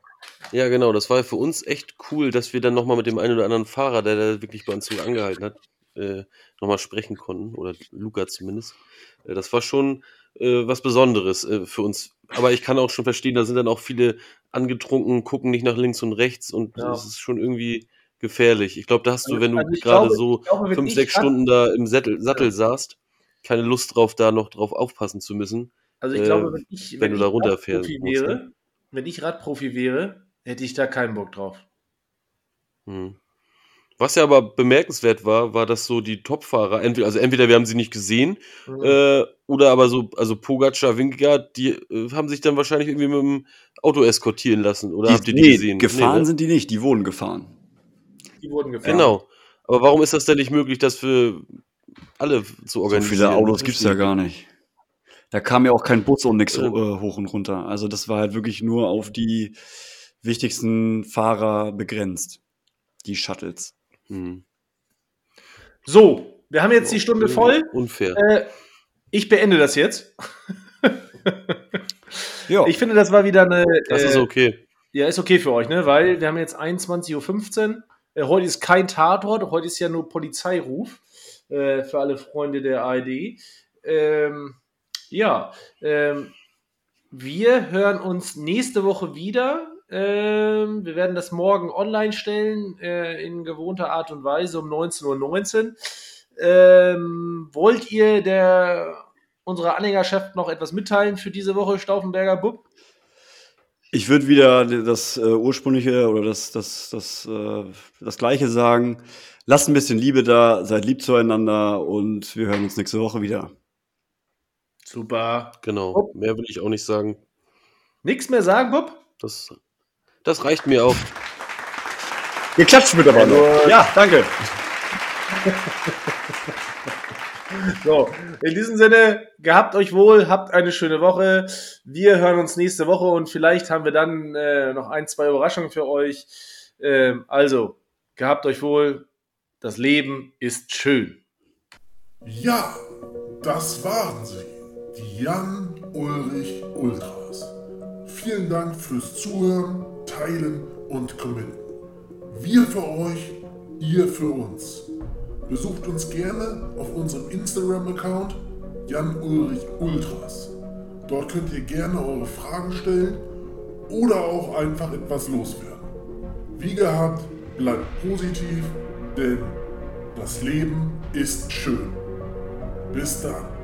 ja genau, das war für uns echt cool, dass wir dann nochmal mit dem einen oder anderen Fahrer, der da wirklich bei uns so angehalten hat, äh, nochmal sprechen konnten. Oder Luca zumindest. Äh, das war schon äh, was Besonderes äh, für uns. Aber ich kann auch schon verstehen, da sind dann auch viele angetrunken, gucken nicht nach links und rechts und Ja. das ist schon irgendwie gefährlich. Ich glaube, da hast du, wenn du Also gerade glaube- so glaube, wenn fünf, sechs Stunden da im Sattel, Sattel saßt, keine Lust drauf, da noch drauf aufpassen zu müssen. Also ich Äh, glaube, wenn ich, wenn du ich da runterfährst, Radprofi musst, ne? wäre, wenn ich Radprofi wäre, hätte ich da keinen Bock drauf. Hm. Was ja aber bemerkenswert war, war, dass so die Topfahrer, entweder, also entweder wir haben sie nicht gesehen, Mhm. äh, oder aber so, also Pogacar, Vingegaard, die äh, haben sich dann wahrscheinlich irgendwie mit dem Auto eskortieren lassen. Oder habt die, ihr die nee, gesehen? gefahren Nee, ne? sind die nicht, die wurden gefahren. Die wurden gefahren. Genau. Aber warum ist das denn nicht möglich, das für alle zu So organisieren? viele Autos gibt's verstehe ja gar nicht. Da kam ja auch kein Bus und nichts Ja. äh, hoch und runter. Also das war halt wirklich nur auf die wichtigsten Fahrer begrenzt. Die Shuttles. Hm. So, wir haben jetzt die Stunde voll. Unfair. Äh, ich beende das jetzt. Ja, Ich finde, das war wieder eine. Das äh, ist okay. Ja, ist okay für euch, ne? Weil wir haben jetzt 21.15 Uhr. Äh, heute ist kein Tatort, heute ist ja nur Polizeiruf. äh, für alle Freunde der ARD. Ähm, ja, ähm, wir hören uns nächste Woche wieder. Ähm, wir werden das morgen online stellen, äh, in gewohnter Art und Weise um 19.19 Uhr. Ähm, wollt ihr der, unserer Anhängerschaft noch etwas mitteilen für diese Woche, Stauffenberger Bub? Ich würde wieder das äh, ursprüngliche oder das, das, das, äh, das gleiche sagen. Lasst ein bisschen Liebe da, seid lieb zueinander und wir hören uns nächste Woche wieder. Super. Genau. Mehr will ich auch nicht sagen. Nichts mehr sagen, Bub? Das, das reicht mir auch. Ihr klatscht mit aber noch. Ja, danke. So, in diesem Sinne, gehabt euch wohl, habt eine schöne Woche. Wir hören uns nächste Woche und vielleicht haben wir dann äh, noch ein, zwei Überraschungen für euch. Ähm, also, gehabt euch wohl. Das Leben ist schön. Ja, das waren sie. Die Jan Ulrich Ultras. Vielen Dank fürs Zuhören, Teilen und Committen. Wir für euch, ihr für uns. Besucht uns gerne auf unserem Instagram-Account Jan Ulrich Ultras. Dort könnt ihr gerne eure Fragen stellen oder auch einfach etwas loswerden. Wie gehabt, bleibt positiv, denn das Leben ist schön. Bis dann.